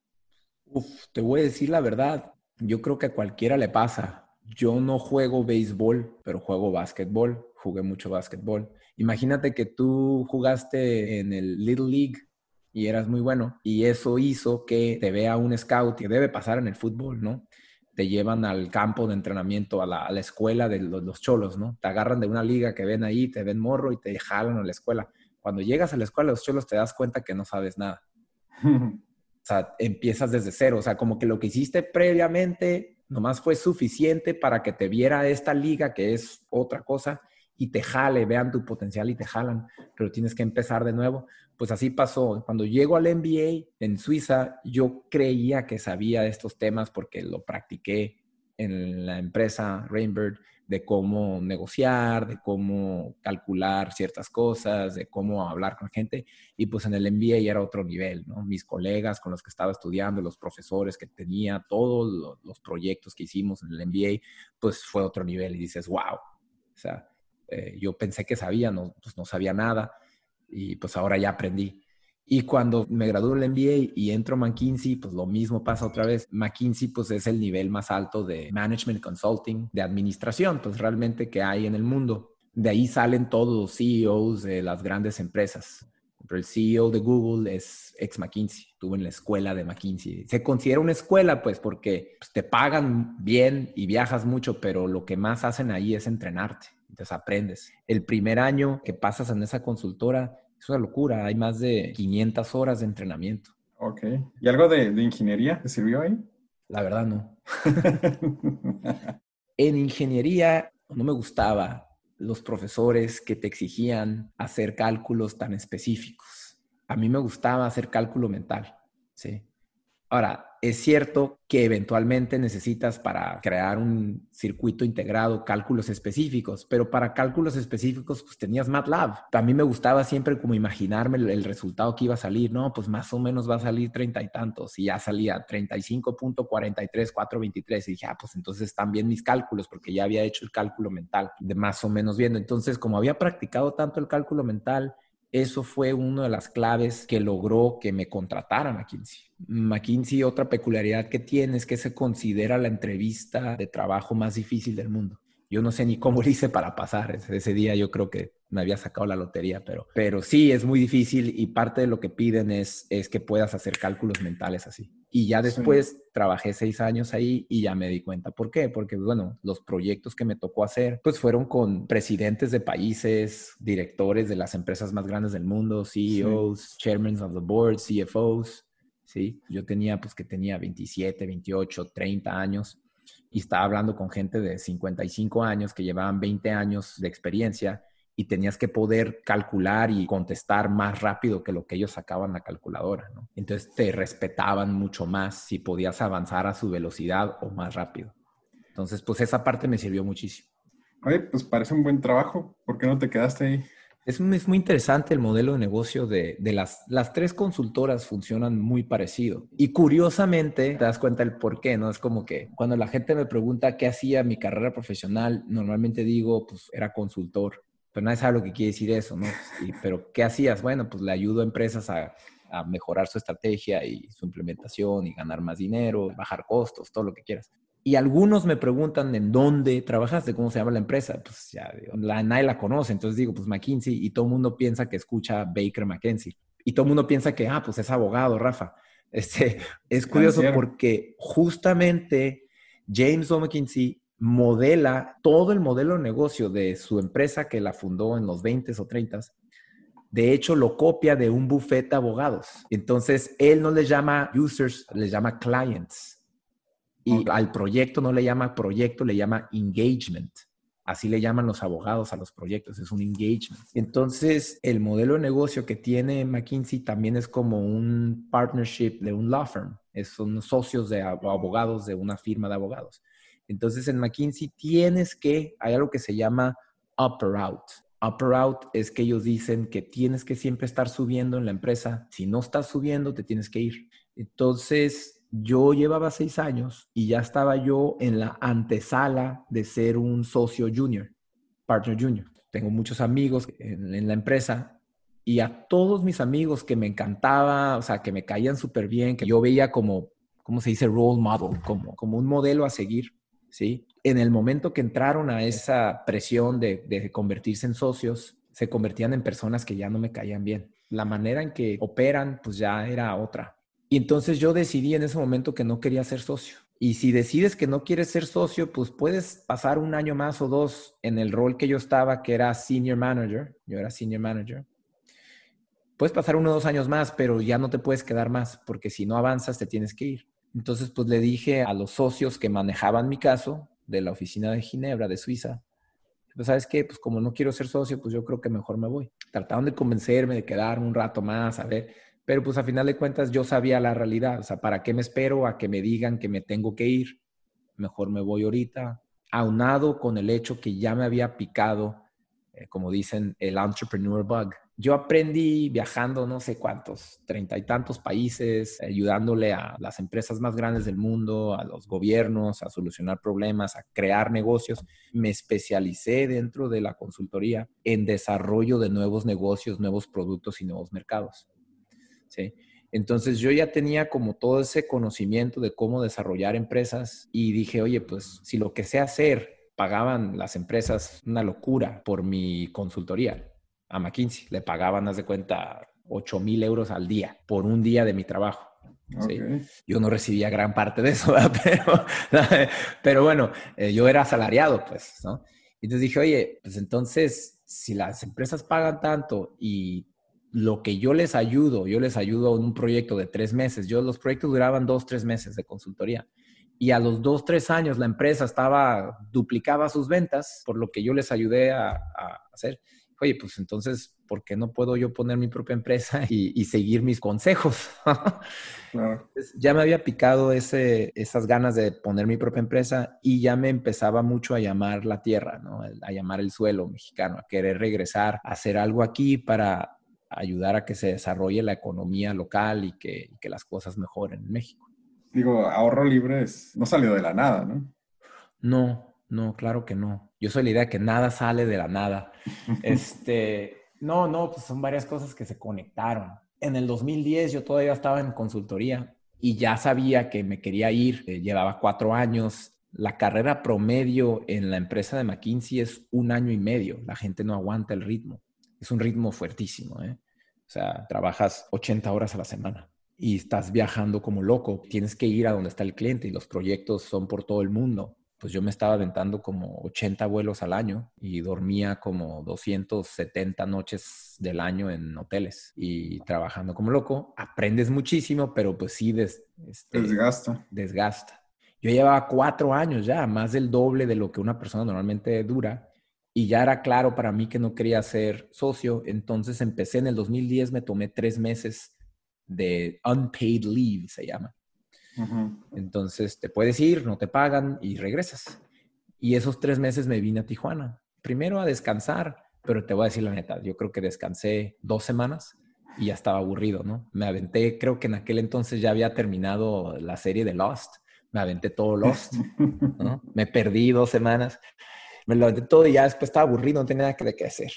Te voy a decir la verdad. Yo creo que a cualquiera le pasa. Yo no juego béisbol, pero juego básquetbol. Jugué mucho básquetbol. Imagínate que tú jugaste en el Little League y eras muy bueno. Y eso hizo que te vea un scout, que debe pasar en el fútbol, ¿no? Te llevan al campo de entrenamiento, a la, escuela de los, cholos, ¿no? Te agarran de una liga que ven ahí, te ven morro y te jalan a la escuela. Cuando llegas a la escuela de los cholos te das cuenta que no sabes nada. o sea, empiezas desde cero. O sea, como que lo que hiciste previamente nomás fue suficiente para que te viera esta liga que es otra cosa y te jale, vean tu potencial y te jalan, pero tienes que empezar de nuevo. Pues así pasó. Cuando llego al MBA en Suiza, yo creía que sabía estos temas porque lo practiqué en la empresa Rainbird de cómo negociar, de cómo calcular ciertas cosas, de cómo hablar con gente. Y pues en el MBA ya era otro nivel, ¿no? Mis colegas con los que estaba estudiando, los profesores que tenía, todos los, proyectos que hicimos en el MBA, pues fue otro nivel y dices, wow. O sea, eh, yo pensé que sabía, no, pues no sabía nada y pues ahora ya aprendí. Y cuando me gradué del MBA y entro a McKinsey, pues lo mismo pasa otra vez. McKinsey pues es el nivel más alto de management consulting, de administración, pues realmente que hay en el mundo. De ahí salen todos los CEOs de las grandes empresas. El CEO de Google es ex McKinsey, estuvo en la escuela de McKinsey. Se considera una escuela, pues, porque pues, te pagan bien y viajas mucho, pero lo que más hacen ahí es entrenarte. Entonces aprendes. El primer año que pasas en esa consultora es una locura. Hay más de 500 horas de entrenamiento. Ok. ¿Y algo de, de ingeniería te sirvió ahí? La verdad no. en ingeniería no me gustaba los profesores que te exigían hacer cálculos tan específicos. A mí me gustaba hacer cálculo mental, ¿sí? Ahora, es cierto que eventualmente necesitas para crear un circuito integrado cálculos específicos, pero para cálculos específicos pues tenías MATLAB. A mí me gustaba siempre como imaginarme el, resultado que iba a salir, no, pues más o menos va a salir treinta y tantos y ya salía 35.43, 423 y dije, ah, pues entonces están bien mis cálculos porque ya había hecho el cálculo mental de más o menos bien. Entonces, como había practicado tanto el cálculo mental, eso fue una de las claves que logró que me contratara McKinsey. McKinsey, otra peculiaridad que tiene es que se considera la entrevista de trabajo más difícil del mundo. Yo no sé ni cómo lo hice para pasar. Ese día yo creo que me había sacado la lotería, pero, pero sí es muy difícil y parte de lo que piden es, es que puedas hacer cálculos mentales así. Y ya después trabajé seis años ahí y ya me di cuenta. ¿Por qué? Porque, bueno, los proyectos que me tocó hacer, pues fueron con presidentes de países, directores de las empresas más grandes del mundo, CEOs, chairmen of the board, CFOs, ¿sí? Yo tenía, pues que tenía 27, 28, 30 años y estaba hablando con gente de 55 años que llevaban 20 años de experiencia y tenías que poder calcular y contestar más rápido que lo que ellos sacaban la calculadora, ¿no? Entonces te respetaban mucho más si podías avanzar a su velocidad o más rápido. Entonces, pues esa parte me sirvió muchísimo. Oye, pues parece un buen trabajo. ¿Por qué no te quedaste ahí? Es, es muy interesante el modelo de negocio de, de, las, las tres consultoras funcionan muy parecido. Y curiosamente te das cuenta el por qué, ¿no? Es como que cuando la gente me pregunta qué hacía mi carrera profesional, normalmente digo, pues era consultor pero nadie sabe lo que quiere decir eso, ¿no? pero ¿qué hacías? Bueno, pues le ayudo a empresas a, a, mejorar su estrategia y su implementación y ganar más dinero, bajar costos, todo lo que quieras. Y algunos me preguntan en dónde trabajaste, cómo se llama la empresa. Pues ya, la, nadie la conoce, entonces digo, pues McKinsey, y todo el mundo piensa que escucha Baker McKenzie. Y todo el mundo piensa que, ah, pues es abogado, Rafa. Este, es curioso porque justamente James O. McKinsey modela todo el modelo de negocio de su empresa que la fundó en los 20 o 30 de hecho, lo copia de un bufete de abogados. Entonces, él no le llama users, le llama clients. Y al proyecto no le llama proyecto, le llama engagement. Así le llaman los abogados a los proyectos, es un engagement. Entonces, el modelo de negocio que tiene McKinsey también es como un partnership de un law firm. son socios de abogados de una firma de abogados. Entonces, en McKinsey tienes que, hay algo que se llama upper out. Upper out es que ellos dicen que tienes que siempre estar subiendo en la empresa. Si no estás subiendo, te tienes que ir. Entonces, yo llevaba seis años y ya estaba yo en la antesala de ser un socio junior, partner junior. Tengo muchos amigos en, la empresa y a todos mis amigos que me encantaba, o sea, que me caían súper bien, que yo veía como, ¿cómo se dice? Role model, como, como un modelo a seguir, ¿sí? en el momento que entraron a esa presión de, convertirse en socios, se convertían en personas que ya no me caían bien. La manera en que operan, pues ya era otra. Y entonces yo decidí en ese momento que no quería ser socio. Y si decides que no quieres ser socio, pues puedes pasar un año más o dos en el rol que yo estaba, que era senior manager. Yo era senior manager. Puedes pasar uno o dos años más, pero ya no te puedes quedar más, porque si no avanzas te tienes que ir. Entonces, pues le dije a los socios que manejaban mi caso, de la oficina de Ginebra, de Suiza. Pues, ¿sabes qué? Pues como no quiero ser socio, pues yo creo que mejor me voy. Trataron de convencerme de quedarme un rato más, a ver, pero pues a final de cuentas yo sabía la realidad, o sea, ¿para qué me espero a que me digan que me tengo que ir? Mejor me voy ahorita, aunado con el hecho que ya me había picado, eh, como dicen, el entrepreneur bug yo aprendí viajando no sé cuántos, treinta y tantos países, ayudándole a las empresas más grandes del mundo, a los gobiernos, a solucionar problemas, a crear negocios. Me especialicé dentro de la consultoría en desarrollo de nuevos negocios, nuevos productos y nuevos mercados. ¿sí? Entonces yo ya tenía como todo ese conocimiento de cómo desarrollar empresas y dije, oye, pues si lo que sé hacer pagaban las empresas una locura por mi consultoría a McKinsey. Le pagaban, haz de cuenta, 8 mil euros al día por un día de mi trabajo. Yo no recibía gran parte de eso, pero, pero bueno, eh, yo era asalariado, pues, ¿no? Entonces dije, oye, pues entonces, si las empresas pagan tanto y lo que yo les ayudo, yo les ayudo en un proyecto de tres meses, yo los proyectos duraban dos, tres meses de consultoría. Y a los dos, tres años la empresa estaba, duplicaba sus ventas por lo que yo les ayudé a, a hacer oye, pues entonces, ¿por qué no puedo yo poner mi propia empresa y, seguir mis consejos? Ya me había picado ese, esas ganas de poner mi propia empresa y ya me empezaba mucho a llamar la tierra, ¿no? A llamar el suelo mexicano, a querer regresar, a hacer algo aquí para ayudar a que se desarrolle la economía local y que, y que las cosas mejoren en México. Digo, ahorro libre no salió de la nada, ¿no? No, no, claro que no. Yo soy la idea de que nada sale de la nada. Este, no, no, pues son varias cosas que se conectaron. En el 2010 yo todavía estaba en consultoría y ya sabía que me quería ir. Eh, llevaba cuatro años. La carrera promedio en la empresa de McKinsey es un año y medio. La gente no aguanta el ritmo. Es un ritmo fuertísimo, ¿eh? O sea, trabajas 80 horas a la semana y estás viajando como loco. Tienes que ir a donde está el cliente y los proyectos son por todo el mundo pues yo me estaba aventando como 80 vuelos al año y dormía como 270 noches del año en hoteles y trabajando como loco. Aprendes muchísimo, pero pues sí este, desgasta. Desgasta. Yo llevaba cuatro años ya, más del doble de lo que una persona normalmente dura. Y ya era claro para mí que no quería ser socio. Entonces empecé en el 2010, me tomé tres meses de unpaid leave, se llama entonces te puedes ir, no te pagan y regresas. Y esos tres meses me vine a Tijuana. Primero a descansar, pero te voy a decir la neta, yo creo que descansé dos semanas y ya estaba aburrido, ¿no? Me aventé, creo que en aquel entonces ya había terminado la serie de Lost. Me aventé todo Lost, ¿no? Me perdí dos semanas. Me lo aventé todo y ya después estaba aburrido, no tenía nada que, que hacer.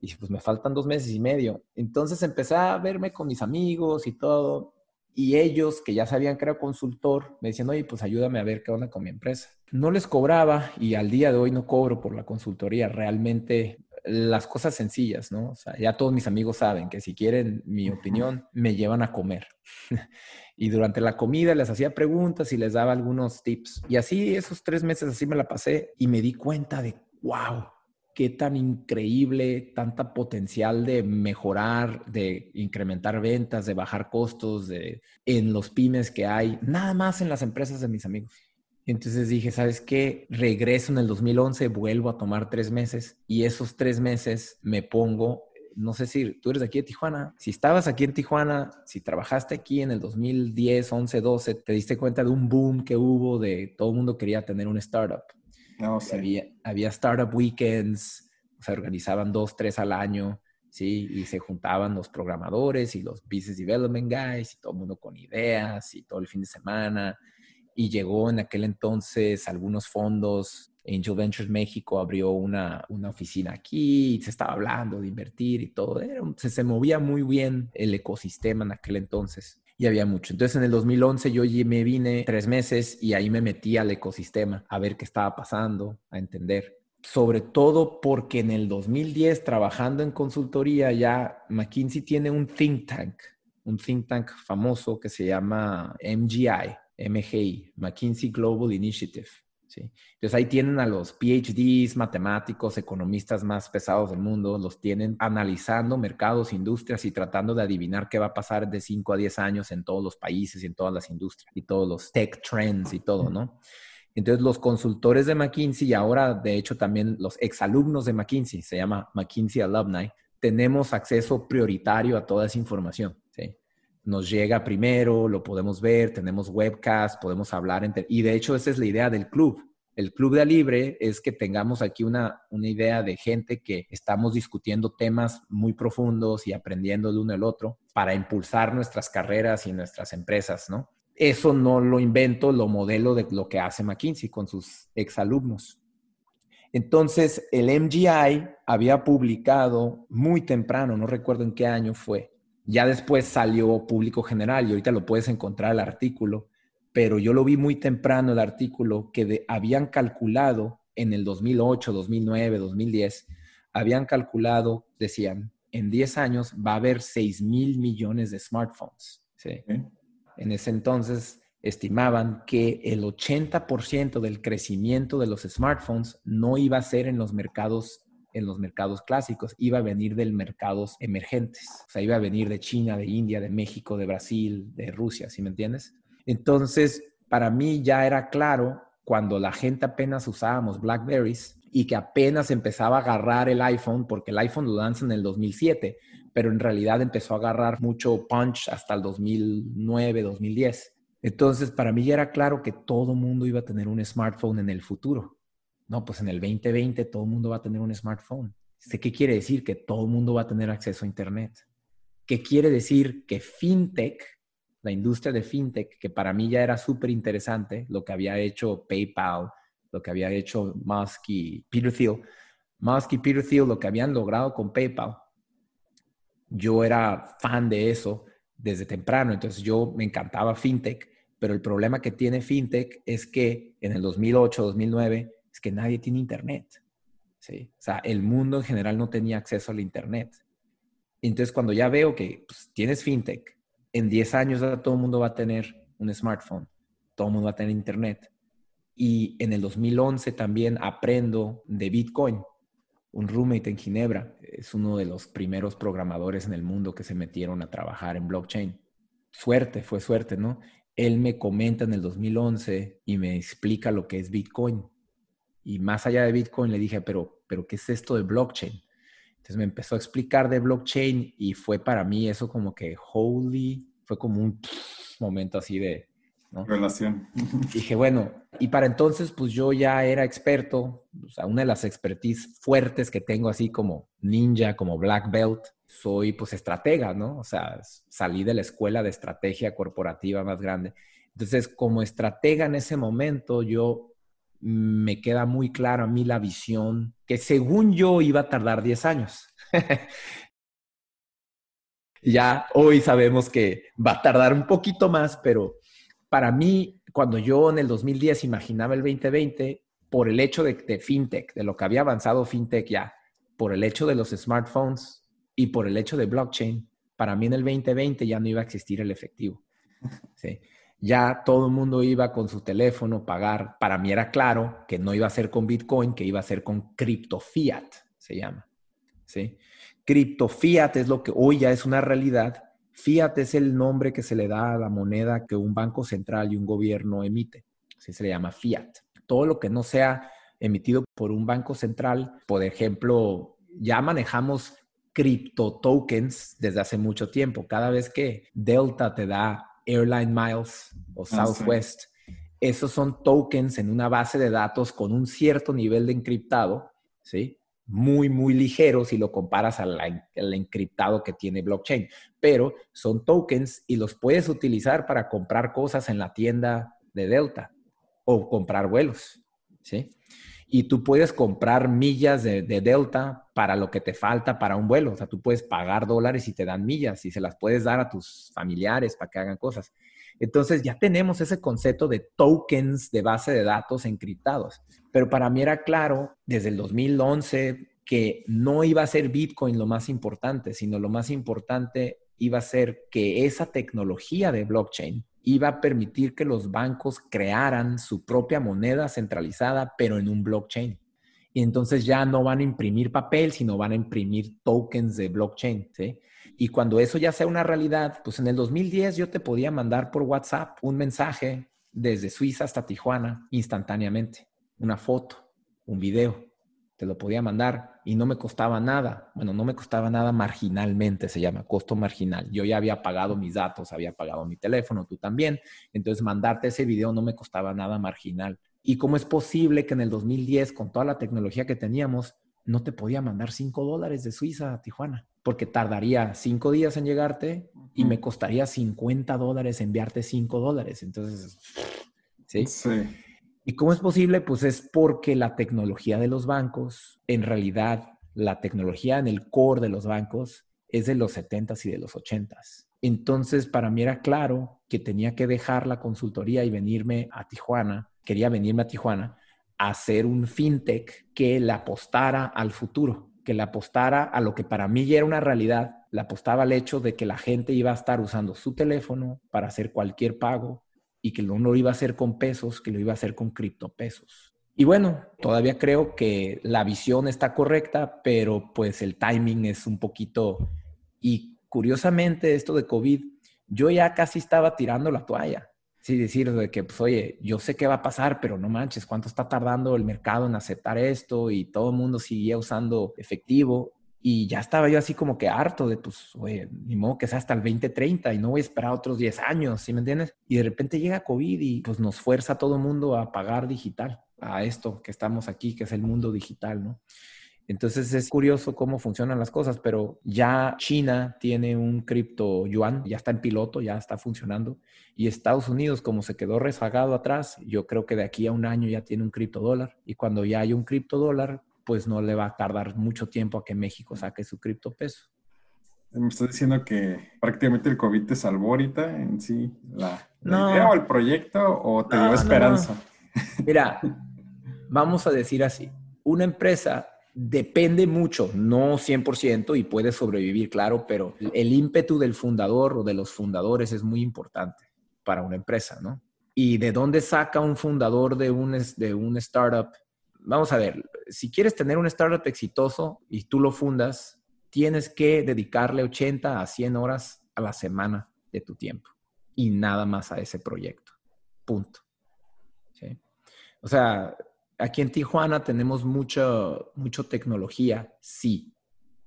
Y pues me faltan dos meses y medio. Entonces empecé a verme con mis amigos y todo y ellos, que ya sabían que era consultor, me decían, oye, pues ayúdame a ver qué onda con mi empresa. No les cobraba y al día de hoy no cobro por la consultoría. Realmente las cosas sencillas, ¿no? O sea, ya todos mis amigos saben que si quieren mi opinión, me llevan a comer. y durante la comida les hacía preguntas y les daba algunos tips. Y así, esos tres meses así me la pasé y me di cuenta de, wow, qué tan increíble, tanta potencial de mejorar, de incrementar ventas, de bajar costos de, en los pymes que hay, nada más en las empresas de mis amigos. Entonces dije, ¿sabes qué? Regreso en el 2011, vuelvo a tomar tres meses y esos tres meses me pongo, no sé si tú eres de aquí de Tijuana, si estabas aquí en Tijuana, si trabajaste aquí en el 2010, 11, 12, te diste cuenta de un boom que hubo de todo el mundo quería tener un startup. No, sé. había, había startup weekends, se organizaban dos, tres al año. ¿sí? Y se juntaban los programadores y los business development guys y todo el mundo con ideas y todo el fin de semana y llegó en aquel entonces algunos fondos. Angel Ventures México abrió una, una oficina aquí, y se estaba hablando de invertir y todo. se, se movía muy bien el ecosistema en aquel entonces y había mucho. Entonces en el 2011 yo me vine tres meses y ahí me metí al ecosistema a ver qué estaba pasando, a entender. Sobre todo porque en el 2010 trabajando en consultoría ya McKinsey tiene un think tank, un think tank famoso que se llama MGI, MGI, McKinsey Global Initiative. ¿Sí? Entonces ahí tienen a los PhDs, matemáticos, economistas más pesados del mundo, los tienen analizando mercados, industrias y tratando de adivinar qué va a pasar de 5 a 10 años en todos los países y en todas las industrias y todos los tech trends y todo, ¿no? Entonces los consultores de McKinsey y ahora de hecho también los exalumnos de McKinsey, se llama McKinsey Alumni, tenemos acceso prioritario a toda esa información nos llega primero, lo podemos ver, tenemos webcast, podemos hablar. Entre, y de hecho esa es la idea del club. El club de Libre es que tengamos aquí una, una idea de gente que estamos discutiendo temas muy profundos y aprendiendo de uno al otro para impulsar nuestras carreras y nuestras empresas, ¿no? Eso no lo invento, lo modelo de lo que hace McKinsey con sus exalumnos. Entonces, el MGI había publicado muy temprano, no recuerdo en qué año fue, ya después salió público general y ahorita lo puedes encontrar el artículo, pero yo lo vi muy temprano el artículo que habían calculado en el 2008, 2009, 2010, habían calculado, decían, en 10 años va a haber 6 mil millones de smartphones. En ese entonces estimaban que el 80% del crecimiento de los smartphones no iba a ser en los mercados en los mercados clásicos, iba a venir de mercados emergentes. O sea, iba a venir de China, de India, de México, de Brasil, de Rusia, ¿sí me entiendes? Entonces, para mí ya era claro cuando la gente apenas usábamos Blackberries y que apenas empezaba a agarrar el iPhone, porque el iPhone lo lanza en el 2007, pero en realidad empezó a agarrar mucho punch hasta el 2009, 2010. Entonces, para mí ya era claro que todo mundo iba a tener un smartphone en el futuro. No, pues en el 2020 todo el mundo va a tener un smartphone. ¿Qué quiere decir? Que todo el mundo va a tener acceso a Internet. ¿Qué quiere decir? Que FinTech, la industria de FinTech, que para mí ya era súper interesante, lo que había hecho PayPal, lo que había hecho Musk y Peter Thiel, Musk y Peter Thiel, lo que habían logrado con PayPal, yo era fan de eso desde temprano, entonces yo me encantaba FinTech, pero el problema que tiene FinTech es que en el 2008, 2009, que nadie tiene internet. ¿sí? O sea, el mundo en general no tenía acceso al internet. Entonces, cuando ya veo que pues, tienes fintech, en 10 años todo el mundo va a tener un smartphone, todo el mundo va a tener internet. Y en el 2011 también aprendo de Bitcoin. Un roommate en Ginebra es uno de los primeros programadores en el mundo que se metieron a trabajar en blockchain. Suerte, fue suerte, ¿no? Él me comenta en el 2011 y me explica lo que es Bitcoin. Y más allá de Bitcoin le dije, pero, pero ¿qué es esto de blockchain? Entonces me empezó a explicar de blockchain y fue para mí eso como que holy, fue como un momento así de... Relación. Dije, bueno, y para entonces pues yo ya era experto, o sea, una de las expertise fuertes que tengo así como ninja, como black belt, soy pues estratega, ¿no? O sea, salí de la escuela de estrategia corporativa más grande. Entonces, como estratega en ese momento, yo me queda muy clara a mí la visión que según yo iba a tardar 10 años. ya hoy sabemos que va a tardar un poquito más, pero para mí, cuando yo en el 2010 imaginaba el 2020, por el hecho de, fintech, de lo que había avanzado fintech ya, por el hecho de los smartphones y por el hecho de blockchain, para mí en el 2020 ya no iba a existir el efectivo. ¿sí? Ya todo el mundo iba con su teléfono pagar. Para mí era claro que no iba a ser con Bitcoin, que iba a ser con cripto fiat, se llama. ¿sí? Cripto fiat es lo que hoy ya es una realidad. Fiat es el nombre que se le da a la moneda que un banco central y un gobierno emite. Así se le llama fiat. Todo lo que no sea emitido por un banco central, por ejemplo, ya manejamos cripto tokens desde hace mucho tiempo. Cada vez que Delta te da Airline Miles o ah, Southwest. Esos son tokens en una base de datos con un cierto nivel de encriptado, ¿sí? Muy, muy ligero si lo comparas al, encriptado que tiene blockchain. Pero son tokens y los puedes utilizar para comprar cosas en la tienda de Delta o comprar vuelos, ¿sí? y tú puedes comprar millas de, Delta para lo que te falta para un vuelo. O sea, tú puedes pagar dólares y te dan millas y se las puedes dar a tus familiares para que hagan cosas. Entonces ya tenemos ese concepto de tokens de base de datos encriptados. Pero para mí era claro desde el 2011 que no iba a ser Bitcoin lo más importante, sino lo más importante iba a ser que esa tecnología de blockchain iba a permitir que los bancos crearan su propia moneda centralizada, pero en un blockchain. Y entonces ya no van a imprimir papel, sino van a imprimir tokens de blockchain. Y cuando eso ya sea una realidad, pues en el 2010 yo te podía mandar por WhatsApp un mensaje desde Suiza hasta Tijuana instantáneamente, una foto, un video te lo podía mandar y no me costaba nada. Bueno, no me costaba nada marginalmente, se llama costo marginal. Yo ya había pagado mis datos, había pagado mi teléfono, tú también. Entonces, mandarte ese video no me costaba nada marginal. ¿Y cómo es posible que en el 2010, con toda la tecnología que teníamos, no te podía mandar 5 dólares de Suiza a Tijuana? Porque tardaría 5 días en llegarte y me costaría 50 dólares enviarte 5 dólares. Entonces, ¿sí? Sí. ¿Y cómo es posible? Pues es porque la tecnología de los bancos, en realidad, la tecnología en el core de los bancos es de los 70s y de los 80s. Entonces, para mí era claro que tenía que dejar la consultoría y venirme a Tijuana, quería venirme a Tijuana a hacer un fintech que le apostara al futuro, que le apostara a lo que para mí ya era una realidad, le apostaba al hecho de que la gente iba a estar usando su teléfono para hacer cualquier pago, y que no lo iba a hacer con pesos, que lo iba a hacer con criptopesos. Y bueno, todavía creo que la visión está correcta, pero pues el timing es un poquito... Y curiosamente, esto de COVID, yo ya casi estaba tirando la toalla. Sí, decir de que, pues, oye, yo sé qué va a pasar, pero no manches, ¿cuánto está tardando el mercado en aceptar esto? Y todo el mundo seguía usando efectivo. Y ya estaba yo así como que harto de, pues, oye, ni modo que sea hasta el 2030 y no voy a esperar otros 10 años, ¿sí me entiendes? Y de repente llega COVID y pues nos fuerza todo el mundo a pagar digital, a esto que estamos aquí, que es el mundo digital, ¿no? Entonces es curioso cómo funcionan las cosas, pero ya China tiene un cripto yuan, ya está en piloto, ya está funcionando. Y Estados Unidos, como se quedó rezagado atrás, yo creo que de aquí a un año ya tiene un cripto dólar. Y cuando ya hay un cripto dólar, pues no le va a tardar mucho tiempo a que México saque su criptopeso. Me estás diciendo que prácticamente el COVID te salvó ahorita en sí la, idea o el proyecto o te dio esperanza. Mira, vamos a decir así, una empresa depende mucho, no 100% y puede sobrevivir, claro, pero el ímpetu del fundador o de los fundadores es muy importante para una empresa, ¿no? ¿Y de dónde saca un fundador de un, de un startup vamos a ver, si quieres tener un startup exitoso y tú lo fundas, tienes que dedicarle 80 a 100 horas a la semana de tu tiempo y nada más a ese proyecto. Punto. O sea, aquí en Tijuana tenemos mucho, mucho tecnología, sí.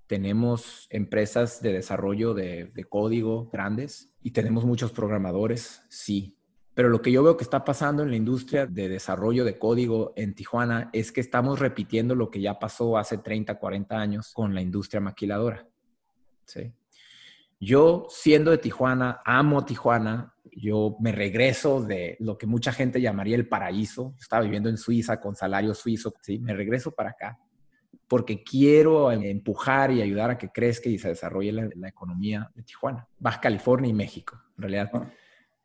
Tenemos empresas de desarrollo de, de código grandes y tenemos muchos programadores, sí. Pero lo que yo veo que está pasando en la industria de desarrollo de código en Tijuana es que estamos repitiendo lo que ya pasó hace 30, 40 años con la industria maquiladora. ¿sí? Yo, siendo de Tijuana, amo Tijuana. Yo me regreso de lo que mucha gente llamaría el paraíso. Estaba viviendo en Suiza con salario suizo. ¿sí? Me regreso para acá porque quiero empujar y ayudar a que crezca y se desarrolle la, la economía de Tijuana, Baja California y México, en realidad.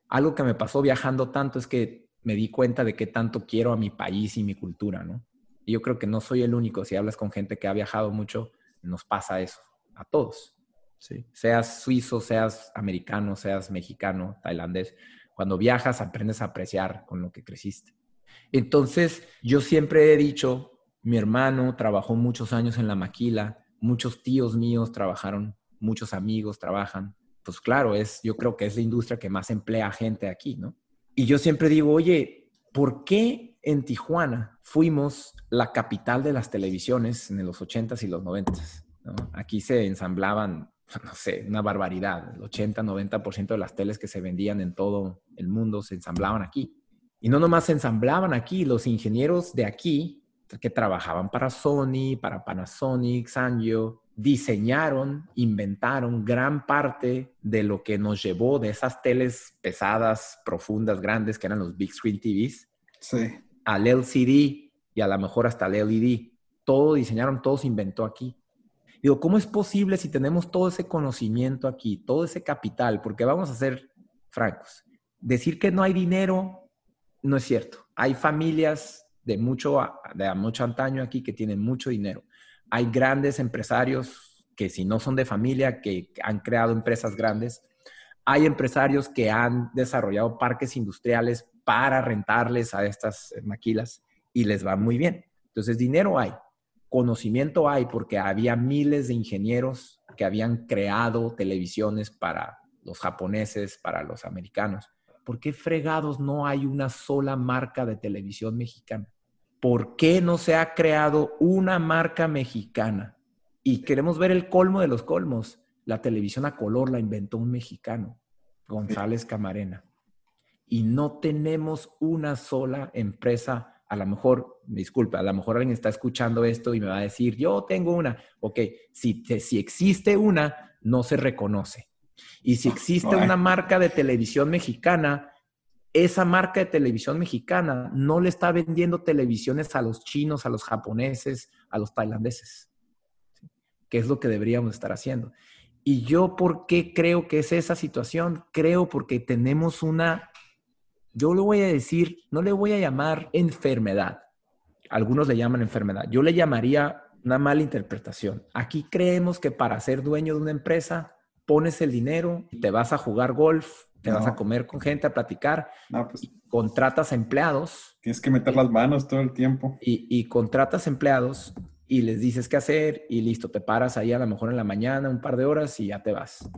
Algo que me pasó viajando tanto es que me di cuenta de qué tanto quiero a mi país y mi cultura, ¿no? Y yo creo que no soy el único. Si hablas con gente que ha viajado mucho, nos pasa eso a todos. ¿sí? Seas suizo, seas americano, seas mexicano, tailandés. Cuando viajas, aprendes a apreciar con lo que creciste. Entonces, yo siempre he dicho, mi hermano trabajó muchos años en la maquila, muchos tíos míos trabajaron, muchos amigos trabajan. Pues claro, es, yo creo que es la industria que más emplea gente aquí, ¿no? Y yo siempre digo, oye, ¿por qué en Tijuana fuimos la capital de las televisiones en los 80s y los 90s? Aquí se ensamblaban, no sé, una barbaridad. El 80-90% de las teles que se vendían en todo el mundo se ensamblaban aquí. Y no nomás se ensamblaban aquí, los ingenieros de aquí que trabajaban para Sony, para Panasonic, Sanyo, diseñaron, inventaron gran parte de lo que nos llevó de esas teles pesadas, profundas, grandes, que eran los big screen TVs, al LCD y a lo mejor hasta el LED. Todo diseñaron, todo se inventó aquí. Digo, ¿cómo es posible si tenemos todo ese conocimiento aquí, todo ese capital? Porque vamos a ser francos. Decir que no hay dinero no es cierto. Hay familias de mucho, de mucho antaño aquí que tienen mucho dinero. Hay grandes empresarios que si no son de familia, que han creado empresas grandes. Hay empresarios que han desarrollado parques industriales para rentarles a estas maquilas y les va muy bien. Entonces, dinero hay conocimiento hay porque había miles de ingenieros que habían creado televisiones para los japoneses, para los americanos. ¿Por qué fregados no hay una sola marca de televisión mexicana? ¿Por qué no se ha creado una marca mexicana? Y queremos ver el colmo de los colmos. La televisión a color la inventó un mexicano, González Camarena. Y no tenemos una sola empresa a lo mejor, disculpa, a lo mejor alguien está escuchando esto y me va a decir, yo tengo una. Ok, si, si existe una, no se reconoce. Y si existe una marca de televisión mexicana, esa marca de televisión mexicana no le está vendiendo televisiones a los chinos, a los japoneses, a los tailandeses, que es lo que deberíamos estar haciendo. Y yo, ¿por qué creo que es esa situación? Creo porque tenemos una yo le voy a decir, no le voy a llamar enfermedad. Algunos le llaman enfermedad. Yo le llamaría una mala interpretación. Aquí creemos que para ser dueño de una empresa pones el dinero, te vas a jugar golf, te vas a comer con gente, a platicar, pues contratas empleados. Tienes que meter las manos todo el tiempo. Y, y, contratas empleados y les dices qué hacer y listo, te paras ahí a lo mejor en la mañana un par de horas y ya te vas.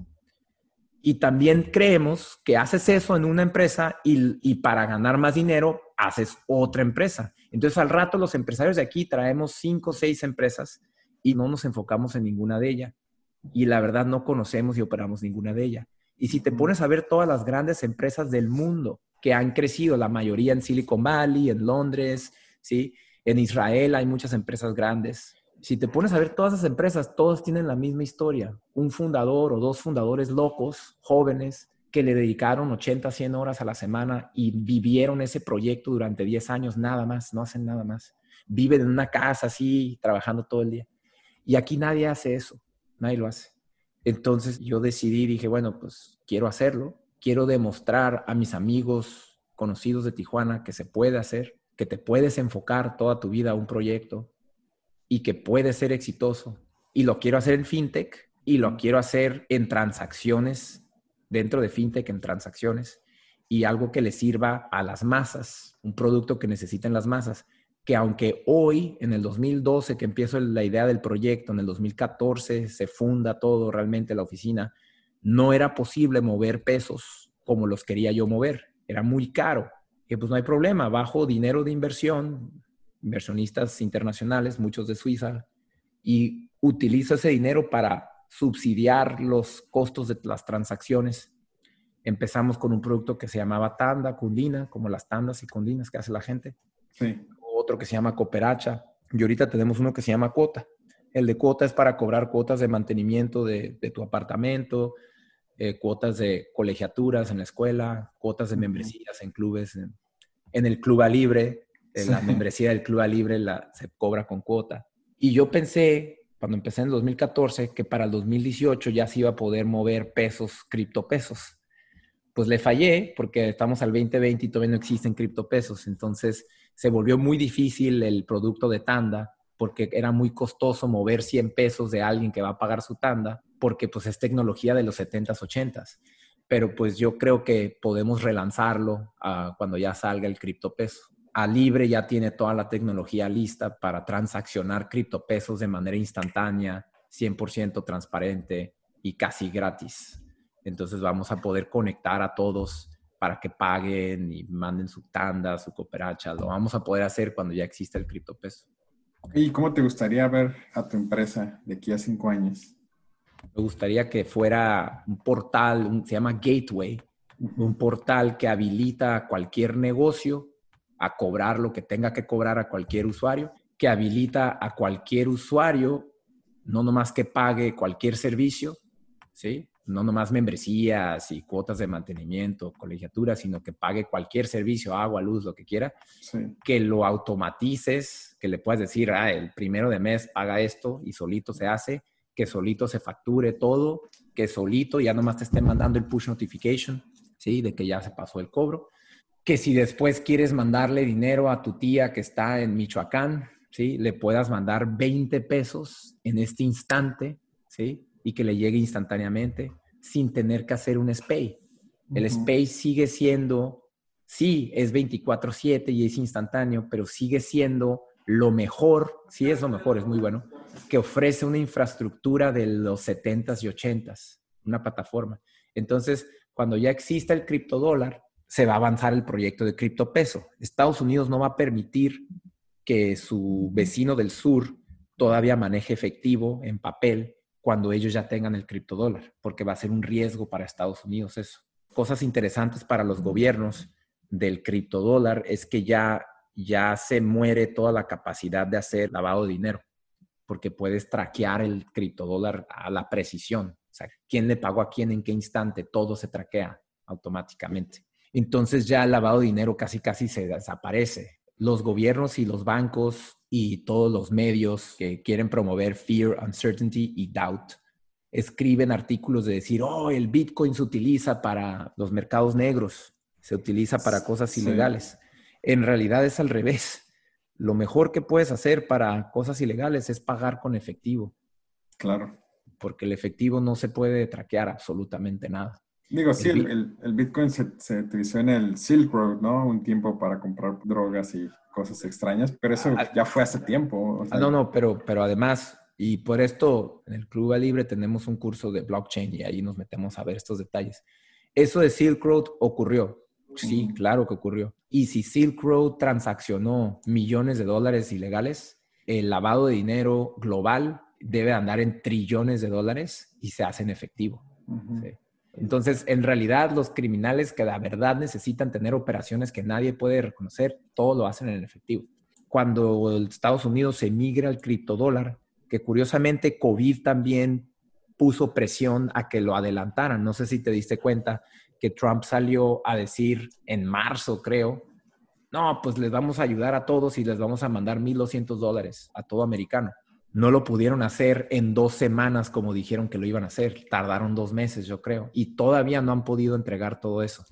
Y también creemos que haces eso en una empresa y, para ganar más dinero haces otra empresa. Entonces al rato los empresarios de aquí traemos cinco o seis empresas y no nos enfocamos en ninguna de ellas. Y la verdad no conocemos y operamos ninguna de ellas. Y si te pones a ver todas las grandes empresas del mundo que han crecido, la mayoría en Silicon Valley, en Londres, ¿sí? En Israel hay muchas empresas grandes si te pones a ver todas esas empresas, todas tienen la misma historia. Un fundador o dos fundadores locos, jóvenes, que le dedicaron 80, 100 horas a la semana y vivieron ese proyecto durante 10 años, nada más, no hacen nada más. Viven en una casa así, trabajando todo el día. Y aquí nadie hace eso, nadie lo hace. Entonces yo decidí, dije, bueno, pues quiero hacerlo, quiero demostrar a mis amigos conocidos de Tijuana que se puede hacer, que te puedes enfocar toda tu vida a un proyecto, y que puede ser exitoso. Y lo quiero hacer en fintech y lo quiero hacer en transacciones, dentro de fintech, en transacciones, y algo que le sirva a las masas, un producto que necesiten las masas, que aunque hoy, en el 2012, que empiezo la idea del proyecto, en el 2014 se funda todo realmente la oficina, no era posible mover pesos como los quería yo mover, era muy caro. Y pues no hay problema, bajo dinero de inversión, inversionistas internacionales, muchos de Suiza, y utilizo ese dinero para subsidiar los costos de las transacciones. Empezamos con un producto que se llamaba Tanda, Cundina, como las tandas y cundinas que hace la gente. Otro que se llama Cooperacha. Y ahorita tenemos uno que se llama Cuota. El de cuota es para cobrar cuotas de mantenimiento de, tu apartamento, eh, cuotas de colegiaturas en la escuela, cuotas de membresías en clubes, en, en el Club Libre, eh, la membresía del Club Libre la, se cobra con cuota. Y yo pensé, cuando empecé en el 2014, que para el 2018 ya se iba a poder mover pesos, criptopesos. Pues le fallé porque estamos al 2020 y todavía no existen criptopesos. Entonces se volvió muy difícil el producto de tanda porque era muy costoso mover 100 pesos de alguien que va a pagar su tanda porque pues es tecnología de los 70s, 80s. Pero pues yo creo que podemos relanzarlo cuando ya salga el criptopeso. A Libre ya tiene toda la tecnología lista para transaccionar criptopesos de manera instantánea, 100% transparente y casi gratis. Entonces vamos a poder conectar a todos para que paguen y manden su tanda, su cooperacha. Lo vamos a poder hacer cuando ya exista el criptopeso. ¿Y cómo te gustaría ver a tu empresa de aquí a cinco años? Me gustaría que fuera un portal, se llama Gateway, un portal que habilita a cualquier negocio a cobrar lo que tenga que cobrar a cualquier usuario, que habilita a cualquier usuario, no nomás que pague cualquier servicio, ¿sí? No nomás membresías y cuotas de mantenimiento, colegiatura, sino que pague cualquier servicio, agua, luz, lo que quiera, que lo automatices, que le puedas decir, ah, el primero de mes paga esto y solito se hace, que solito se facture todo, que solito ya nomás te esté mandando el push notification, ¿sí? De que ya se pasó el cobro. Que si después quieres mandarle dinero a tu tía que está en Michoacán, ¿sí? Le puedas mandar 20 pesos en este instante, ¿sí? y que le llegue instantáneamente sin tener que hacer un SPAY. El SPAY sigue siendo, sí, es 24/7 y es instantáneo, pero sigue siendo lo mejor, sí es lo mejor, es muy bueno, que ofrece una infraestructura de los 70s y 80s, una plataforma. Entonces, cuando ya exista el criptodólar, se va a avanzar el proyecto de criptopeso. Estados Unidos no va a permitir que su vecino del sur todavía maneje efectivo en papel cuando ellos ya tengan el criptodólar, porque va a ser un riesgo para Estados Unidos eso. Cosas interesantes para los gobiernos del criptodólar es que ya, ya se muere toda la capacidad de hacer lavado de dinero, porque puedes traquear el criptodólar a la precisión. O sea, quién le pagó a quién en qué instante, todo se traquea automáticamente. Entonces ya el lavado de dinero casi casi se desaparece. Los gobiernos y los bancos y todos los medios que quieren promover fear, uncertainty y doubt escriben artículos de decir, oh, el Bitcoin se utiliza para los mercados negros, se utiliza para cosas ilegales. En realidad es al revés. Lo mejor que puedes hacer para cosas ilegales es pagar con efectivo. Claro. Porque el efectivo no se puede traquear absolutamente nada. Digo, sí, el, el, Bitcoin se, se, utilizó en el Silk Road, ¿no? Un tiempo para comprar drogas y cosas extrañas, pero eso ah, ya fue hace tiempo. Ah, no, no, pero, pero además, y por esto en el Club Libre tenemos un curso de blockchain y ahí nos metemos a ver estos detalles. Eso de Silk Road ocurrió. Sí, claro que ocurrió. Y si Silk Road transaccionó millones de dólares ilegales, el lavado de dinero global debe andar en trillones de dólares y se hace en efectivo. sí. Entonces, en realidad, los criminales que la verdad necesitan tener operaciones que nadie puede reconocer, todo lo hacen en efectivo. Cuando Estados Unidos emigra al criptodólar, que curiosamente COVID también puso presión a que lo adelantaran. No sé si te diste cuenta que Trump salió a decir en marzo, creo, no, pues les vamos a ayudar a todos y les vamos a mandar 1.200 dólares a todo americano no lo pudieron hacer en dos semanas como dijeron que lo iban a hacer. Tardaron dos meses, yo creo. Y todavía no han podido entregar todo eso.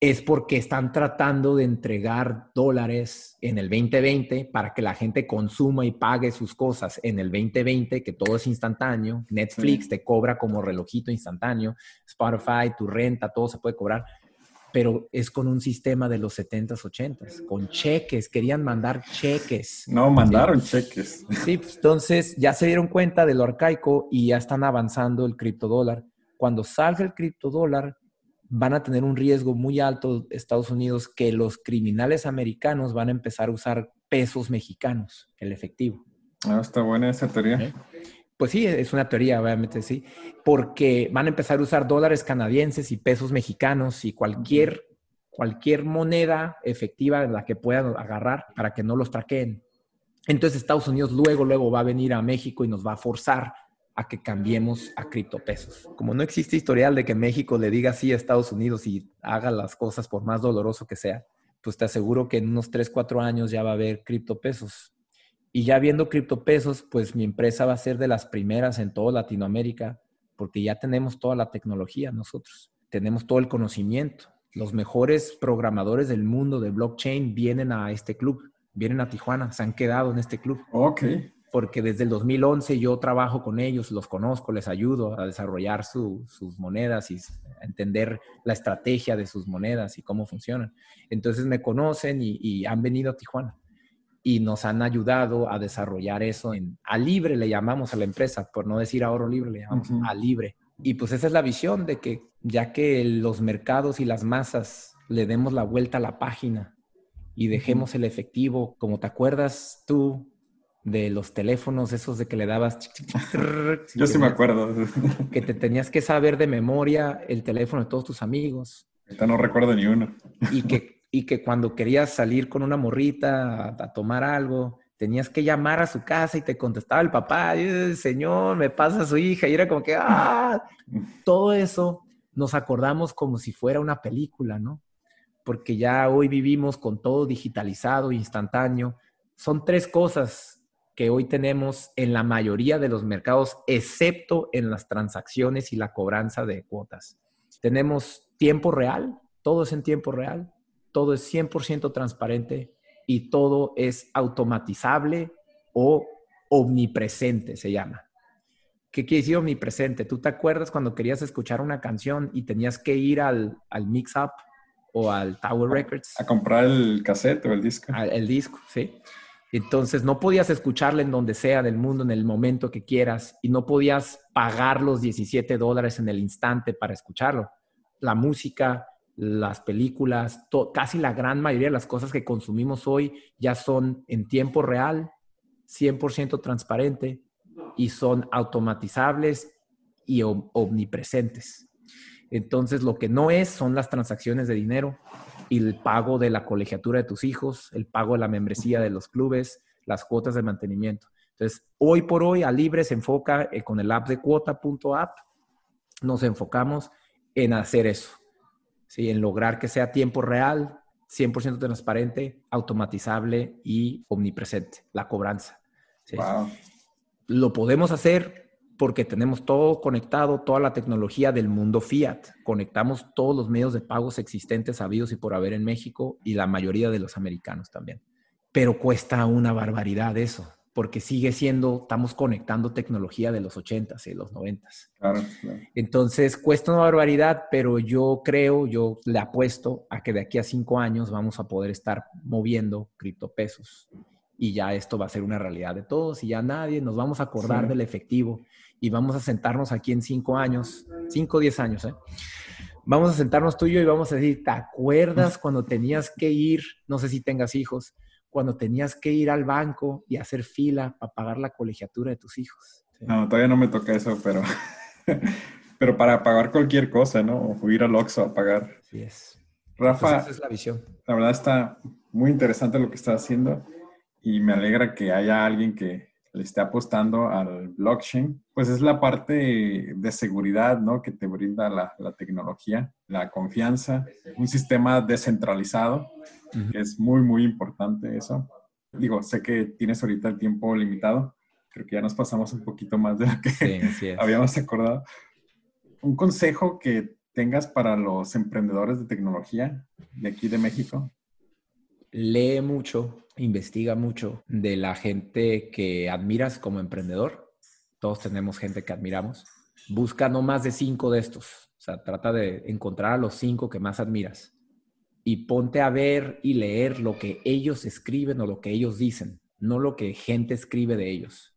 Es porque están tratando de entregar dólares en el 2020 para que la gente consuma y pague sus cosas en el 2020, que todo es instantáneo. Netflix te cobra como relojito instantáneo. Spotify, tu renta, todo se puede cobrar pero es con un sistema de los 70s, 80s, con cheques, querían mandar cheques. No, mandaron cheques. Sí, pues, entonces ya se dieron cuenta de lo arcaico y ya están avanzando el criptodólar. Cuando salga el criptodólar, van a tener un riesgo muy alto Estados Unidos que los criminales americanos van a empezar a usar pesos mexicanos, el efectivo. Ah, está buena esa teoría. ¿Eh? Pues sí, es una teoría, obviamente sí, porque van a empezar a usar dólares canadienses y pesos mexicanos y cualquier, cualquier moneda efectiva en la que puedan agarrar para que no los traqueen. Entonces Estados Unidos luego, luego va a venir a México y nos va a forzar a que cambiemos a criptopesos. Como no existe historial de que México le diga sí a Estados Unidos y haga las cosas por más doloroso que sea, pues te aseguro que en unos 3, 4 años ya va a haber criptopesos. Y ya viendo criptopesos, pues mi empresa va a ser de las primeras en toda Latinoamérica, porque ya tenemos toda la tecnología nosotros. tenemos todo el conocimiento. Los mejores programadores del mundo de blockchain vienen a este club, vienen a Tijuana, se han quedado en este club. Ok. Porque desde el 2011 yo trabajo con ellos, los conozco, les ayudo a desarrollar sus monedas y a entender la estrategia de sus monedas y cómo funcionan. Entonces me conocen y, han venido a Tijuana y nos han ayudado a desarrollar eso en, a libre, le llamamos a la empresa, por no decir ahorro libre, le llamamos a libre. Y pues esa es la visión de que ya que los mercados y las masas le demos la vuelta a la página y dejemos el efectivo, como te acuerdas tú de los teléfonos esos de que le dabas... Yo sí me acuerdo. Que te tenías que saber de memoria el teléfono de todos tus amigos. Ahorita no recuerdo ni uno. Y que, y que cuando querías salir con una morrita a, tomar algo, tenías que llamar a su casa y te contestaba el papá, señor, me pasa su hija. Y era como que, ah, todo eso nos acordamos como si fuera una película, ¿no? Porque ya hoy vivimos con todo digitalizado, instantáneo. Son tres cosas que hoy tenemos en la mayoría de los mercados, excepto en las transacciones y la cobranza de cuotas. Tenemos tiempo real, todo es en tiempo real, todo es 100% transparente y todo es automatizable o omnipresente, se llama. ¿Qué quiere decir omnipresente? ¿Tú te acuerdas cuando querías escuchar una canción y tenías que ir al, al Mix Up o al Tower Records? A comprar el cassette o el disco. el disco, sí. Entonces no podías escucharla en donde sea del mundo en el momento que quieras y no podías pagar los 17 dólares en el instante para escucharlo. La música, las películas, casi la gran mayoría de las cosas que consumimos hoy ya son en tiempo real, 100% transparente y son automatizables y omnipresentes. Entonces lo que no es son las transacciones de dinero, y el pago de la colegiatura de tus hijos, el pago de la membresía de los clubes, las cuotas de mantenimiento. Entonces, hoy por hoy, a Libre se enfoca eh, con el app de cuota.app, nos enfocamos en hacer eso, ¿sí? en lograr que sea tiempo real, 100% transparente, automatizable y omnipresente, la cobranza. Lo podemos hacer porque tenemos todo conectado, toda la tecnología del mundo fiat. Conectamos todos los medios de pagos existentes, sabidos y por haber en México y la mayoría de los americanos también. Pero cuesta una barbaridad eso, porque sigue siendo, estamos conectando tecnología de los 80s y los 90s. Claro, Entonces cuesta una barbaridad, pero yo creo, yo le apuesto a que de aquí a cinco años vamos a poder estar moviendo criptopesos. Y ya esto va a ser una realidad de todos y ya nadie nos vamos a acordar del efectivo y vamos a sentarnos aquí en cinco años, cinco o diez años, ¿eh? Vamos a sentarnos tú y yo y vamos a decir, ¿te acuerdas cuando tenías que ir, no sé si tengas hijos, cuando tenías que ir al banco y hacer fila para pagar la colegiatura de tus hijos? No, todavía no me toca eso, pero, pero para pagar cualquier cosa, ¿no? O ir al Oxxo a pagar. Así es. Rafa, esa es la visión. La verdad está muy interesante lo que estás haciendo y me alegra que haya alguien que, le esté apostando al blockchain, pues es la parte de seguridad, ¿no? Que te brinda la, tecnología, la confianza, un sistema descentralizado, que es muy, muy importante eso. Digo, sé que tienes ahorita el tiempo limitado, creo que ya nos pasamos un poquito más de lo que habíamos acordado. Un consejo que tengas para los emprendedores de tecnología de aquí de México. Lee mucho, investiga mucho de la gente que admiras como emprendedor. Todos tenemos gente que admiramos. Busca no más de cinco de estos. O sea, trata de encontrar a los cinco que más admiras. Y ponte a ver y leer lo que ellos escriben o lo que ellos dicen, no lo que gente escribe de ellos.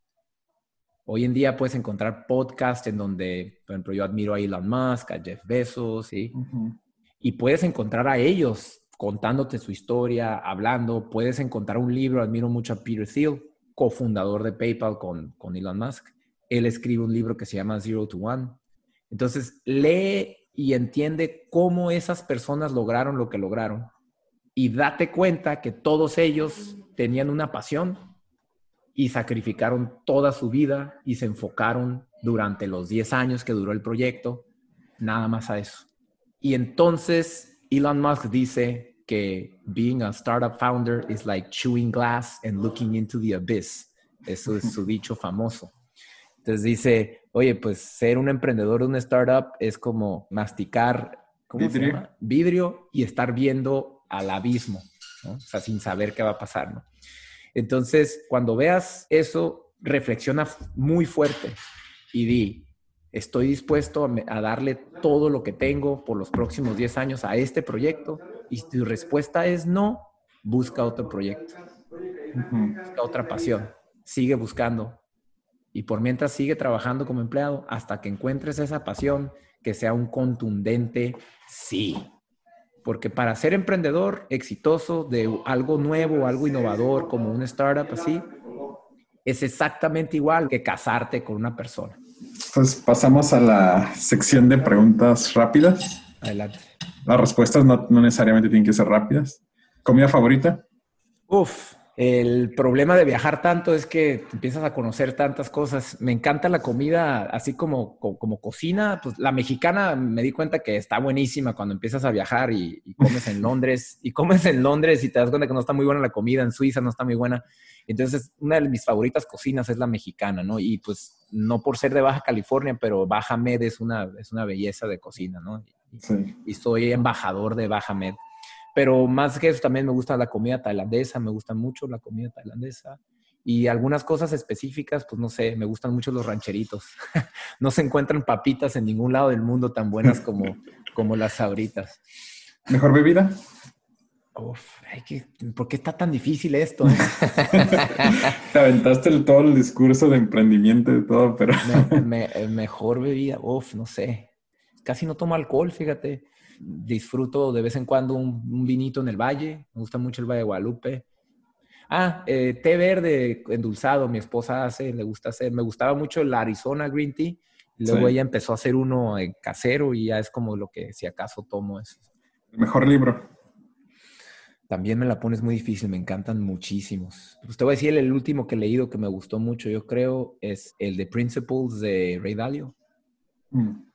Hoy en día puedes encontrar podcasts en donde, por ejemplo, yo admiro a Elon Musk, a Jeff Bezos, ¿sí? Y puedes encontrar a ellos contándote su historia, hablando. Puedes encontrar un libro, admiro mucho a Peter Thiel, cofundador de PayPal con, con Elon Musk. Él escribe un libro que se llama Zero to One. Entonces, lee y entiende cómo esas personas lograron lo que lograron y date cuenta que todos ellos tenían una pasión y sacrificaron toda su vida y se enfocaron durante los 10 años que duró el proyecto, nada más a eso. Y entonces Elon Musk dice, que being a startup founder is like chewing glass and looking into the abyss. Eso es su dicho famoso. Entonces dice, oye, pues ser un emprendedor de una startup es como masticar ¿cómo se llama? Vidrio y estar viendo al abismo, ¿no? O sea, sin saber qué va a pasar, ¿no? Entonces, cuando veas eso, reflexiona muy fuerte y di, estoy dispuesto a, darle todo lo que tengo por los próximos 10 años a este proyecto y si tu respuesta es no, busca otro proyecto, busca otra pasión, sigue buscando y por mientras sigue trabajando como empleado hasta que encuentres esa pasión que sea un contundente sí. Porque para ser emprendedor exitoso de algo nuevo, algo innovador, como un startup así, es exactamente igual que casarte con una persona. Pues pasamos a la sección de preguntas rápidas. Adelante. Las respuestas no, necesariamente tienen que ser rápidas. ¿Comida favorita? Uf, el problema de viajar tanto es que empiezas a conocer tantas cosas. Me encanta la comida, así como, como, cocina. Pues la mexicana me di cuenta que está buenísima cuando empiezas a viajar y, y, comes en Londres. Y comes en Londres y te das cuenta que no está muy buena la comida. En Suiza no está muy buena. Entonces, una de mis favoritas cocinas es la mexicana, ¿no? Y pues no por ser de Baja California, pero Baja Med es una, es una belleza de cocina, ¿no? Sí. Y soy embajador de Baja Med. Pero más que eso, también me gusta la comida tailandesa, me gusta mucho la comida tailandesa. Y algunas cosas específicas, pues no sé, me gustan mucho los rancheritos. no se encuentran papitas en ningún lado del mundo tan buenas como, como las sabritas. ¿Mejor bebida? Uf, ¿por qué está tan difícil esto? Eh? Te aventaste todo el discurso de emprendimiento y todo, pero... mejor bebida, uf, no sé. Casi no tomo alcohol, fíjate. Disfruto de vez en cuando un, vinito en el valle. Me gusta mucho el Valle de Guadalupe. Ah, eh, té verde endulzado, mi esposa hace, le gusta hacer. Me gustaba mucho el Arizona Green Tea. Luego ella empezó a hacer uno casero y ya es como lo que si acaso tomo eso. mejor libro. También me la pones muy difícil, me encantan muchísimos. Pues te voy a decir el, último que he leído que me gustó mucho, yo creo, es el de Principles de Ray Dalio. Mm.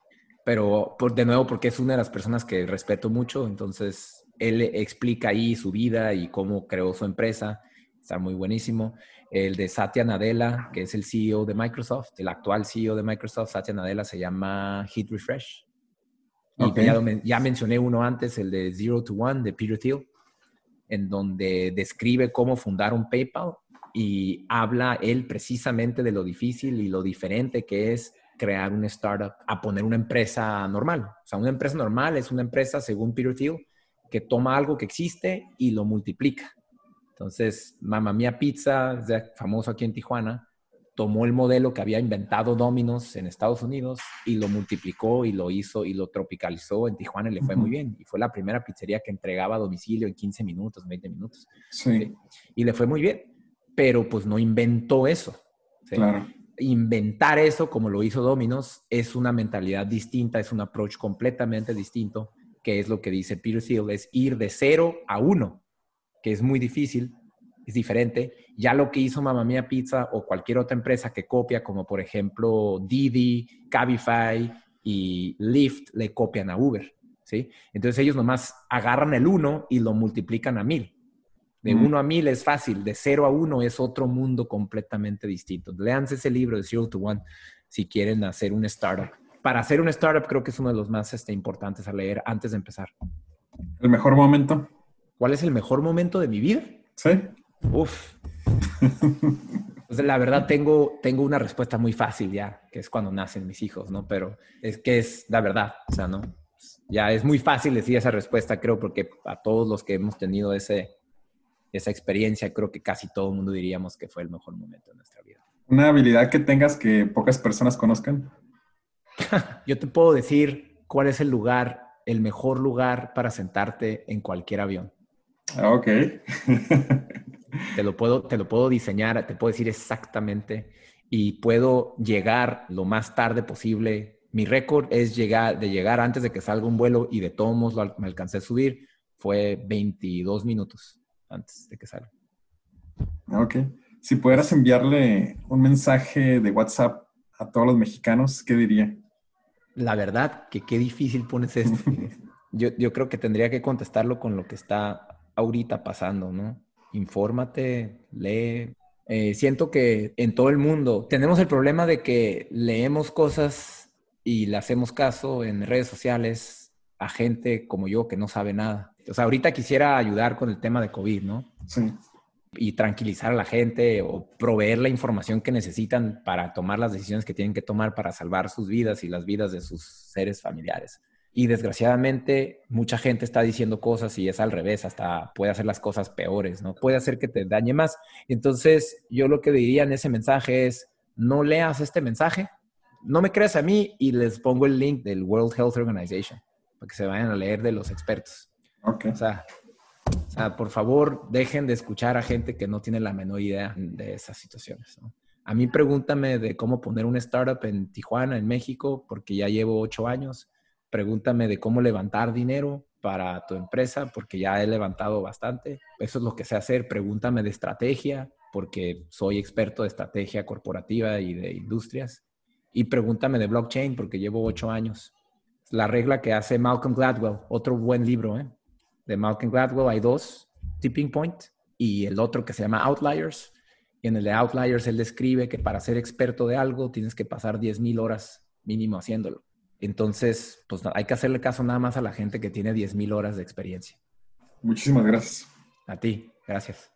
Pero por, de nuevo, porque es una de las personas que respeto mucho, entonces él explica ahí su vida y cómo creó su empresa. Está muy buenísimo. El de Satya Nadella, que es el CEO de Microsoft, el actual CEO de Microsoft, Satya Nadella, se llama Hit Refresh. Y ya, ya, mencioné uno antes, el de Zero to One, de Peter Thiel en donde describe cómo fundar un PayPal y habla él precisamente de lo difícil y lo diferente que es crear un startup a poner una empresa normal. O sea, una empresa normal es una empresa, según Peter Thiel, que toma algo que existe y lo multiplica. Entonces, Mamma Mia Pizza, famoso aquí en Tijuana, tomó el modelo que había inventado Domino's en Estados Unidos y lo multiplicó y lo hizo y lo tropicalizó en Tijuana y le fue muy bien. Y fue la primera pizzería que entregaba a domicilio en 15 minutos, 20 minutos. Sí. Y le fue muy bien, pero pues no inventó eso. Claro. Inventar eso como lo hizo Domino's es una mentalidad distinta, es un approach completamente distinto, que es lo que dice Peter Thiel, es ir de cero a uno, que es muy difícil, es diferente. Ya lo que hizo Mamma Mia Pizza o cualquier otra empresa que copia, como por ejemplo Didi, Cabify y Lyft, le copian a Uber, ¿sí? Entonces ellos nomás agarran el uno y lo multiplican a mil. De uno a mil es fácil, de cero a uno es otro mundo completamente distinto. Leanse ese libro de Zero to One si quieren hacer un startup. Para hacer un startup creo que es uno de los más este, importantes a leer antes de empezar. ¿El mejor momento? ¿Cuál es el mejor momento de mi vida? Sí. Uf. Pues la verdad tengo, tengo una respuesta muy fácil ya, que es cuando nacen mis hijos, ¿no? Pero es que es la verdad, o sea, ¿no? Ya es muy fácil decir esa respuesta, creo, porque a todos los que hemos tenido ese, esa experiencia, creo que casi todo el mundo diríamos que fue el mejor momento de nuestra vida. ¿Una habilidad que tengas que pocas personas conozcan? Yo te puedo decir cuál es el lugar, el mejor lugar para sentarte en cualquier avión. Ah, ok. Te lo puedo, te lo puedo diseñar, te puedo decir exactamente y puedo llegar lo más tarde posible. Mi récord es llegar, de llegar antes de que salga un vuelo y de todos modos me alcancé a subir. Fue 22 minutos antes de que salga. Ok. Si pudieras enviarle un mensaje de WhatsApp a todos los mexicanos, ¿qué diría? La verdad, que qué difícil pones esto. yo, yo creo que tendría que contestarlo con lo que está ahorita pasando, ¿no? infórmate, lee. Eh, siento que en todo el mundo tenemos el problema de que leemos cosas y le hacemos caso en redes sociales a gente como yo que no sabe nada. O sea, ahorita quisiera ayudar con el tema de COVID, ¿no? Sí. Y tranquilizar a la gente o proveer la información que necesitan para tomar las decisiones que tienen que tomar para salvar sus vidas y las vidas de sus seres familiares. Y desgraciadamente mucha gente está diciendo cosas y es al revés, hasta puede hacer las cosas peores, ¿no? Puede hacer que te dañe más. Entonces, yo lo que diría en ese mensaje es, no leas este mensaje, no me creas a mí y les pongo el link del World Health Organization para que se vayan a leer de los expertos. Ok. O sea, por favor, dejen de escuchar a gente que no tiene la menor idea de esas situaciones. A mí pregúntame de cómo poner una startup en Tijuana, en México, porque ya llevo ocho años pregúntame de cómo levantar dinero para tu empresa, porque ya he levantado bastante. Eso es lo que sé hacer. Pregúntame de estrategia, porque soy experto de estrategia corporativa y de industrias. Y pregúntame de blockchain, porque llevo ocho años. La regla que hace Malcolm Gladwell, otro buen libro, ¿eh? De Malcolm Gladwell hay dos, Tipping Point y el otro que se llama Outliers. Y en el de Outliers él describe que para ser experto de algo tienes que pasar 10.000 horas mínimo haciéndolo. Entonces, pues hay que hacerle caso nada más a la gente que tiene 10.000 horas de experiencia. Muchísimas gracias. A ti, gracias.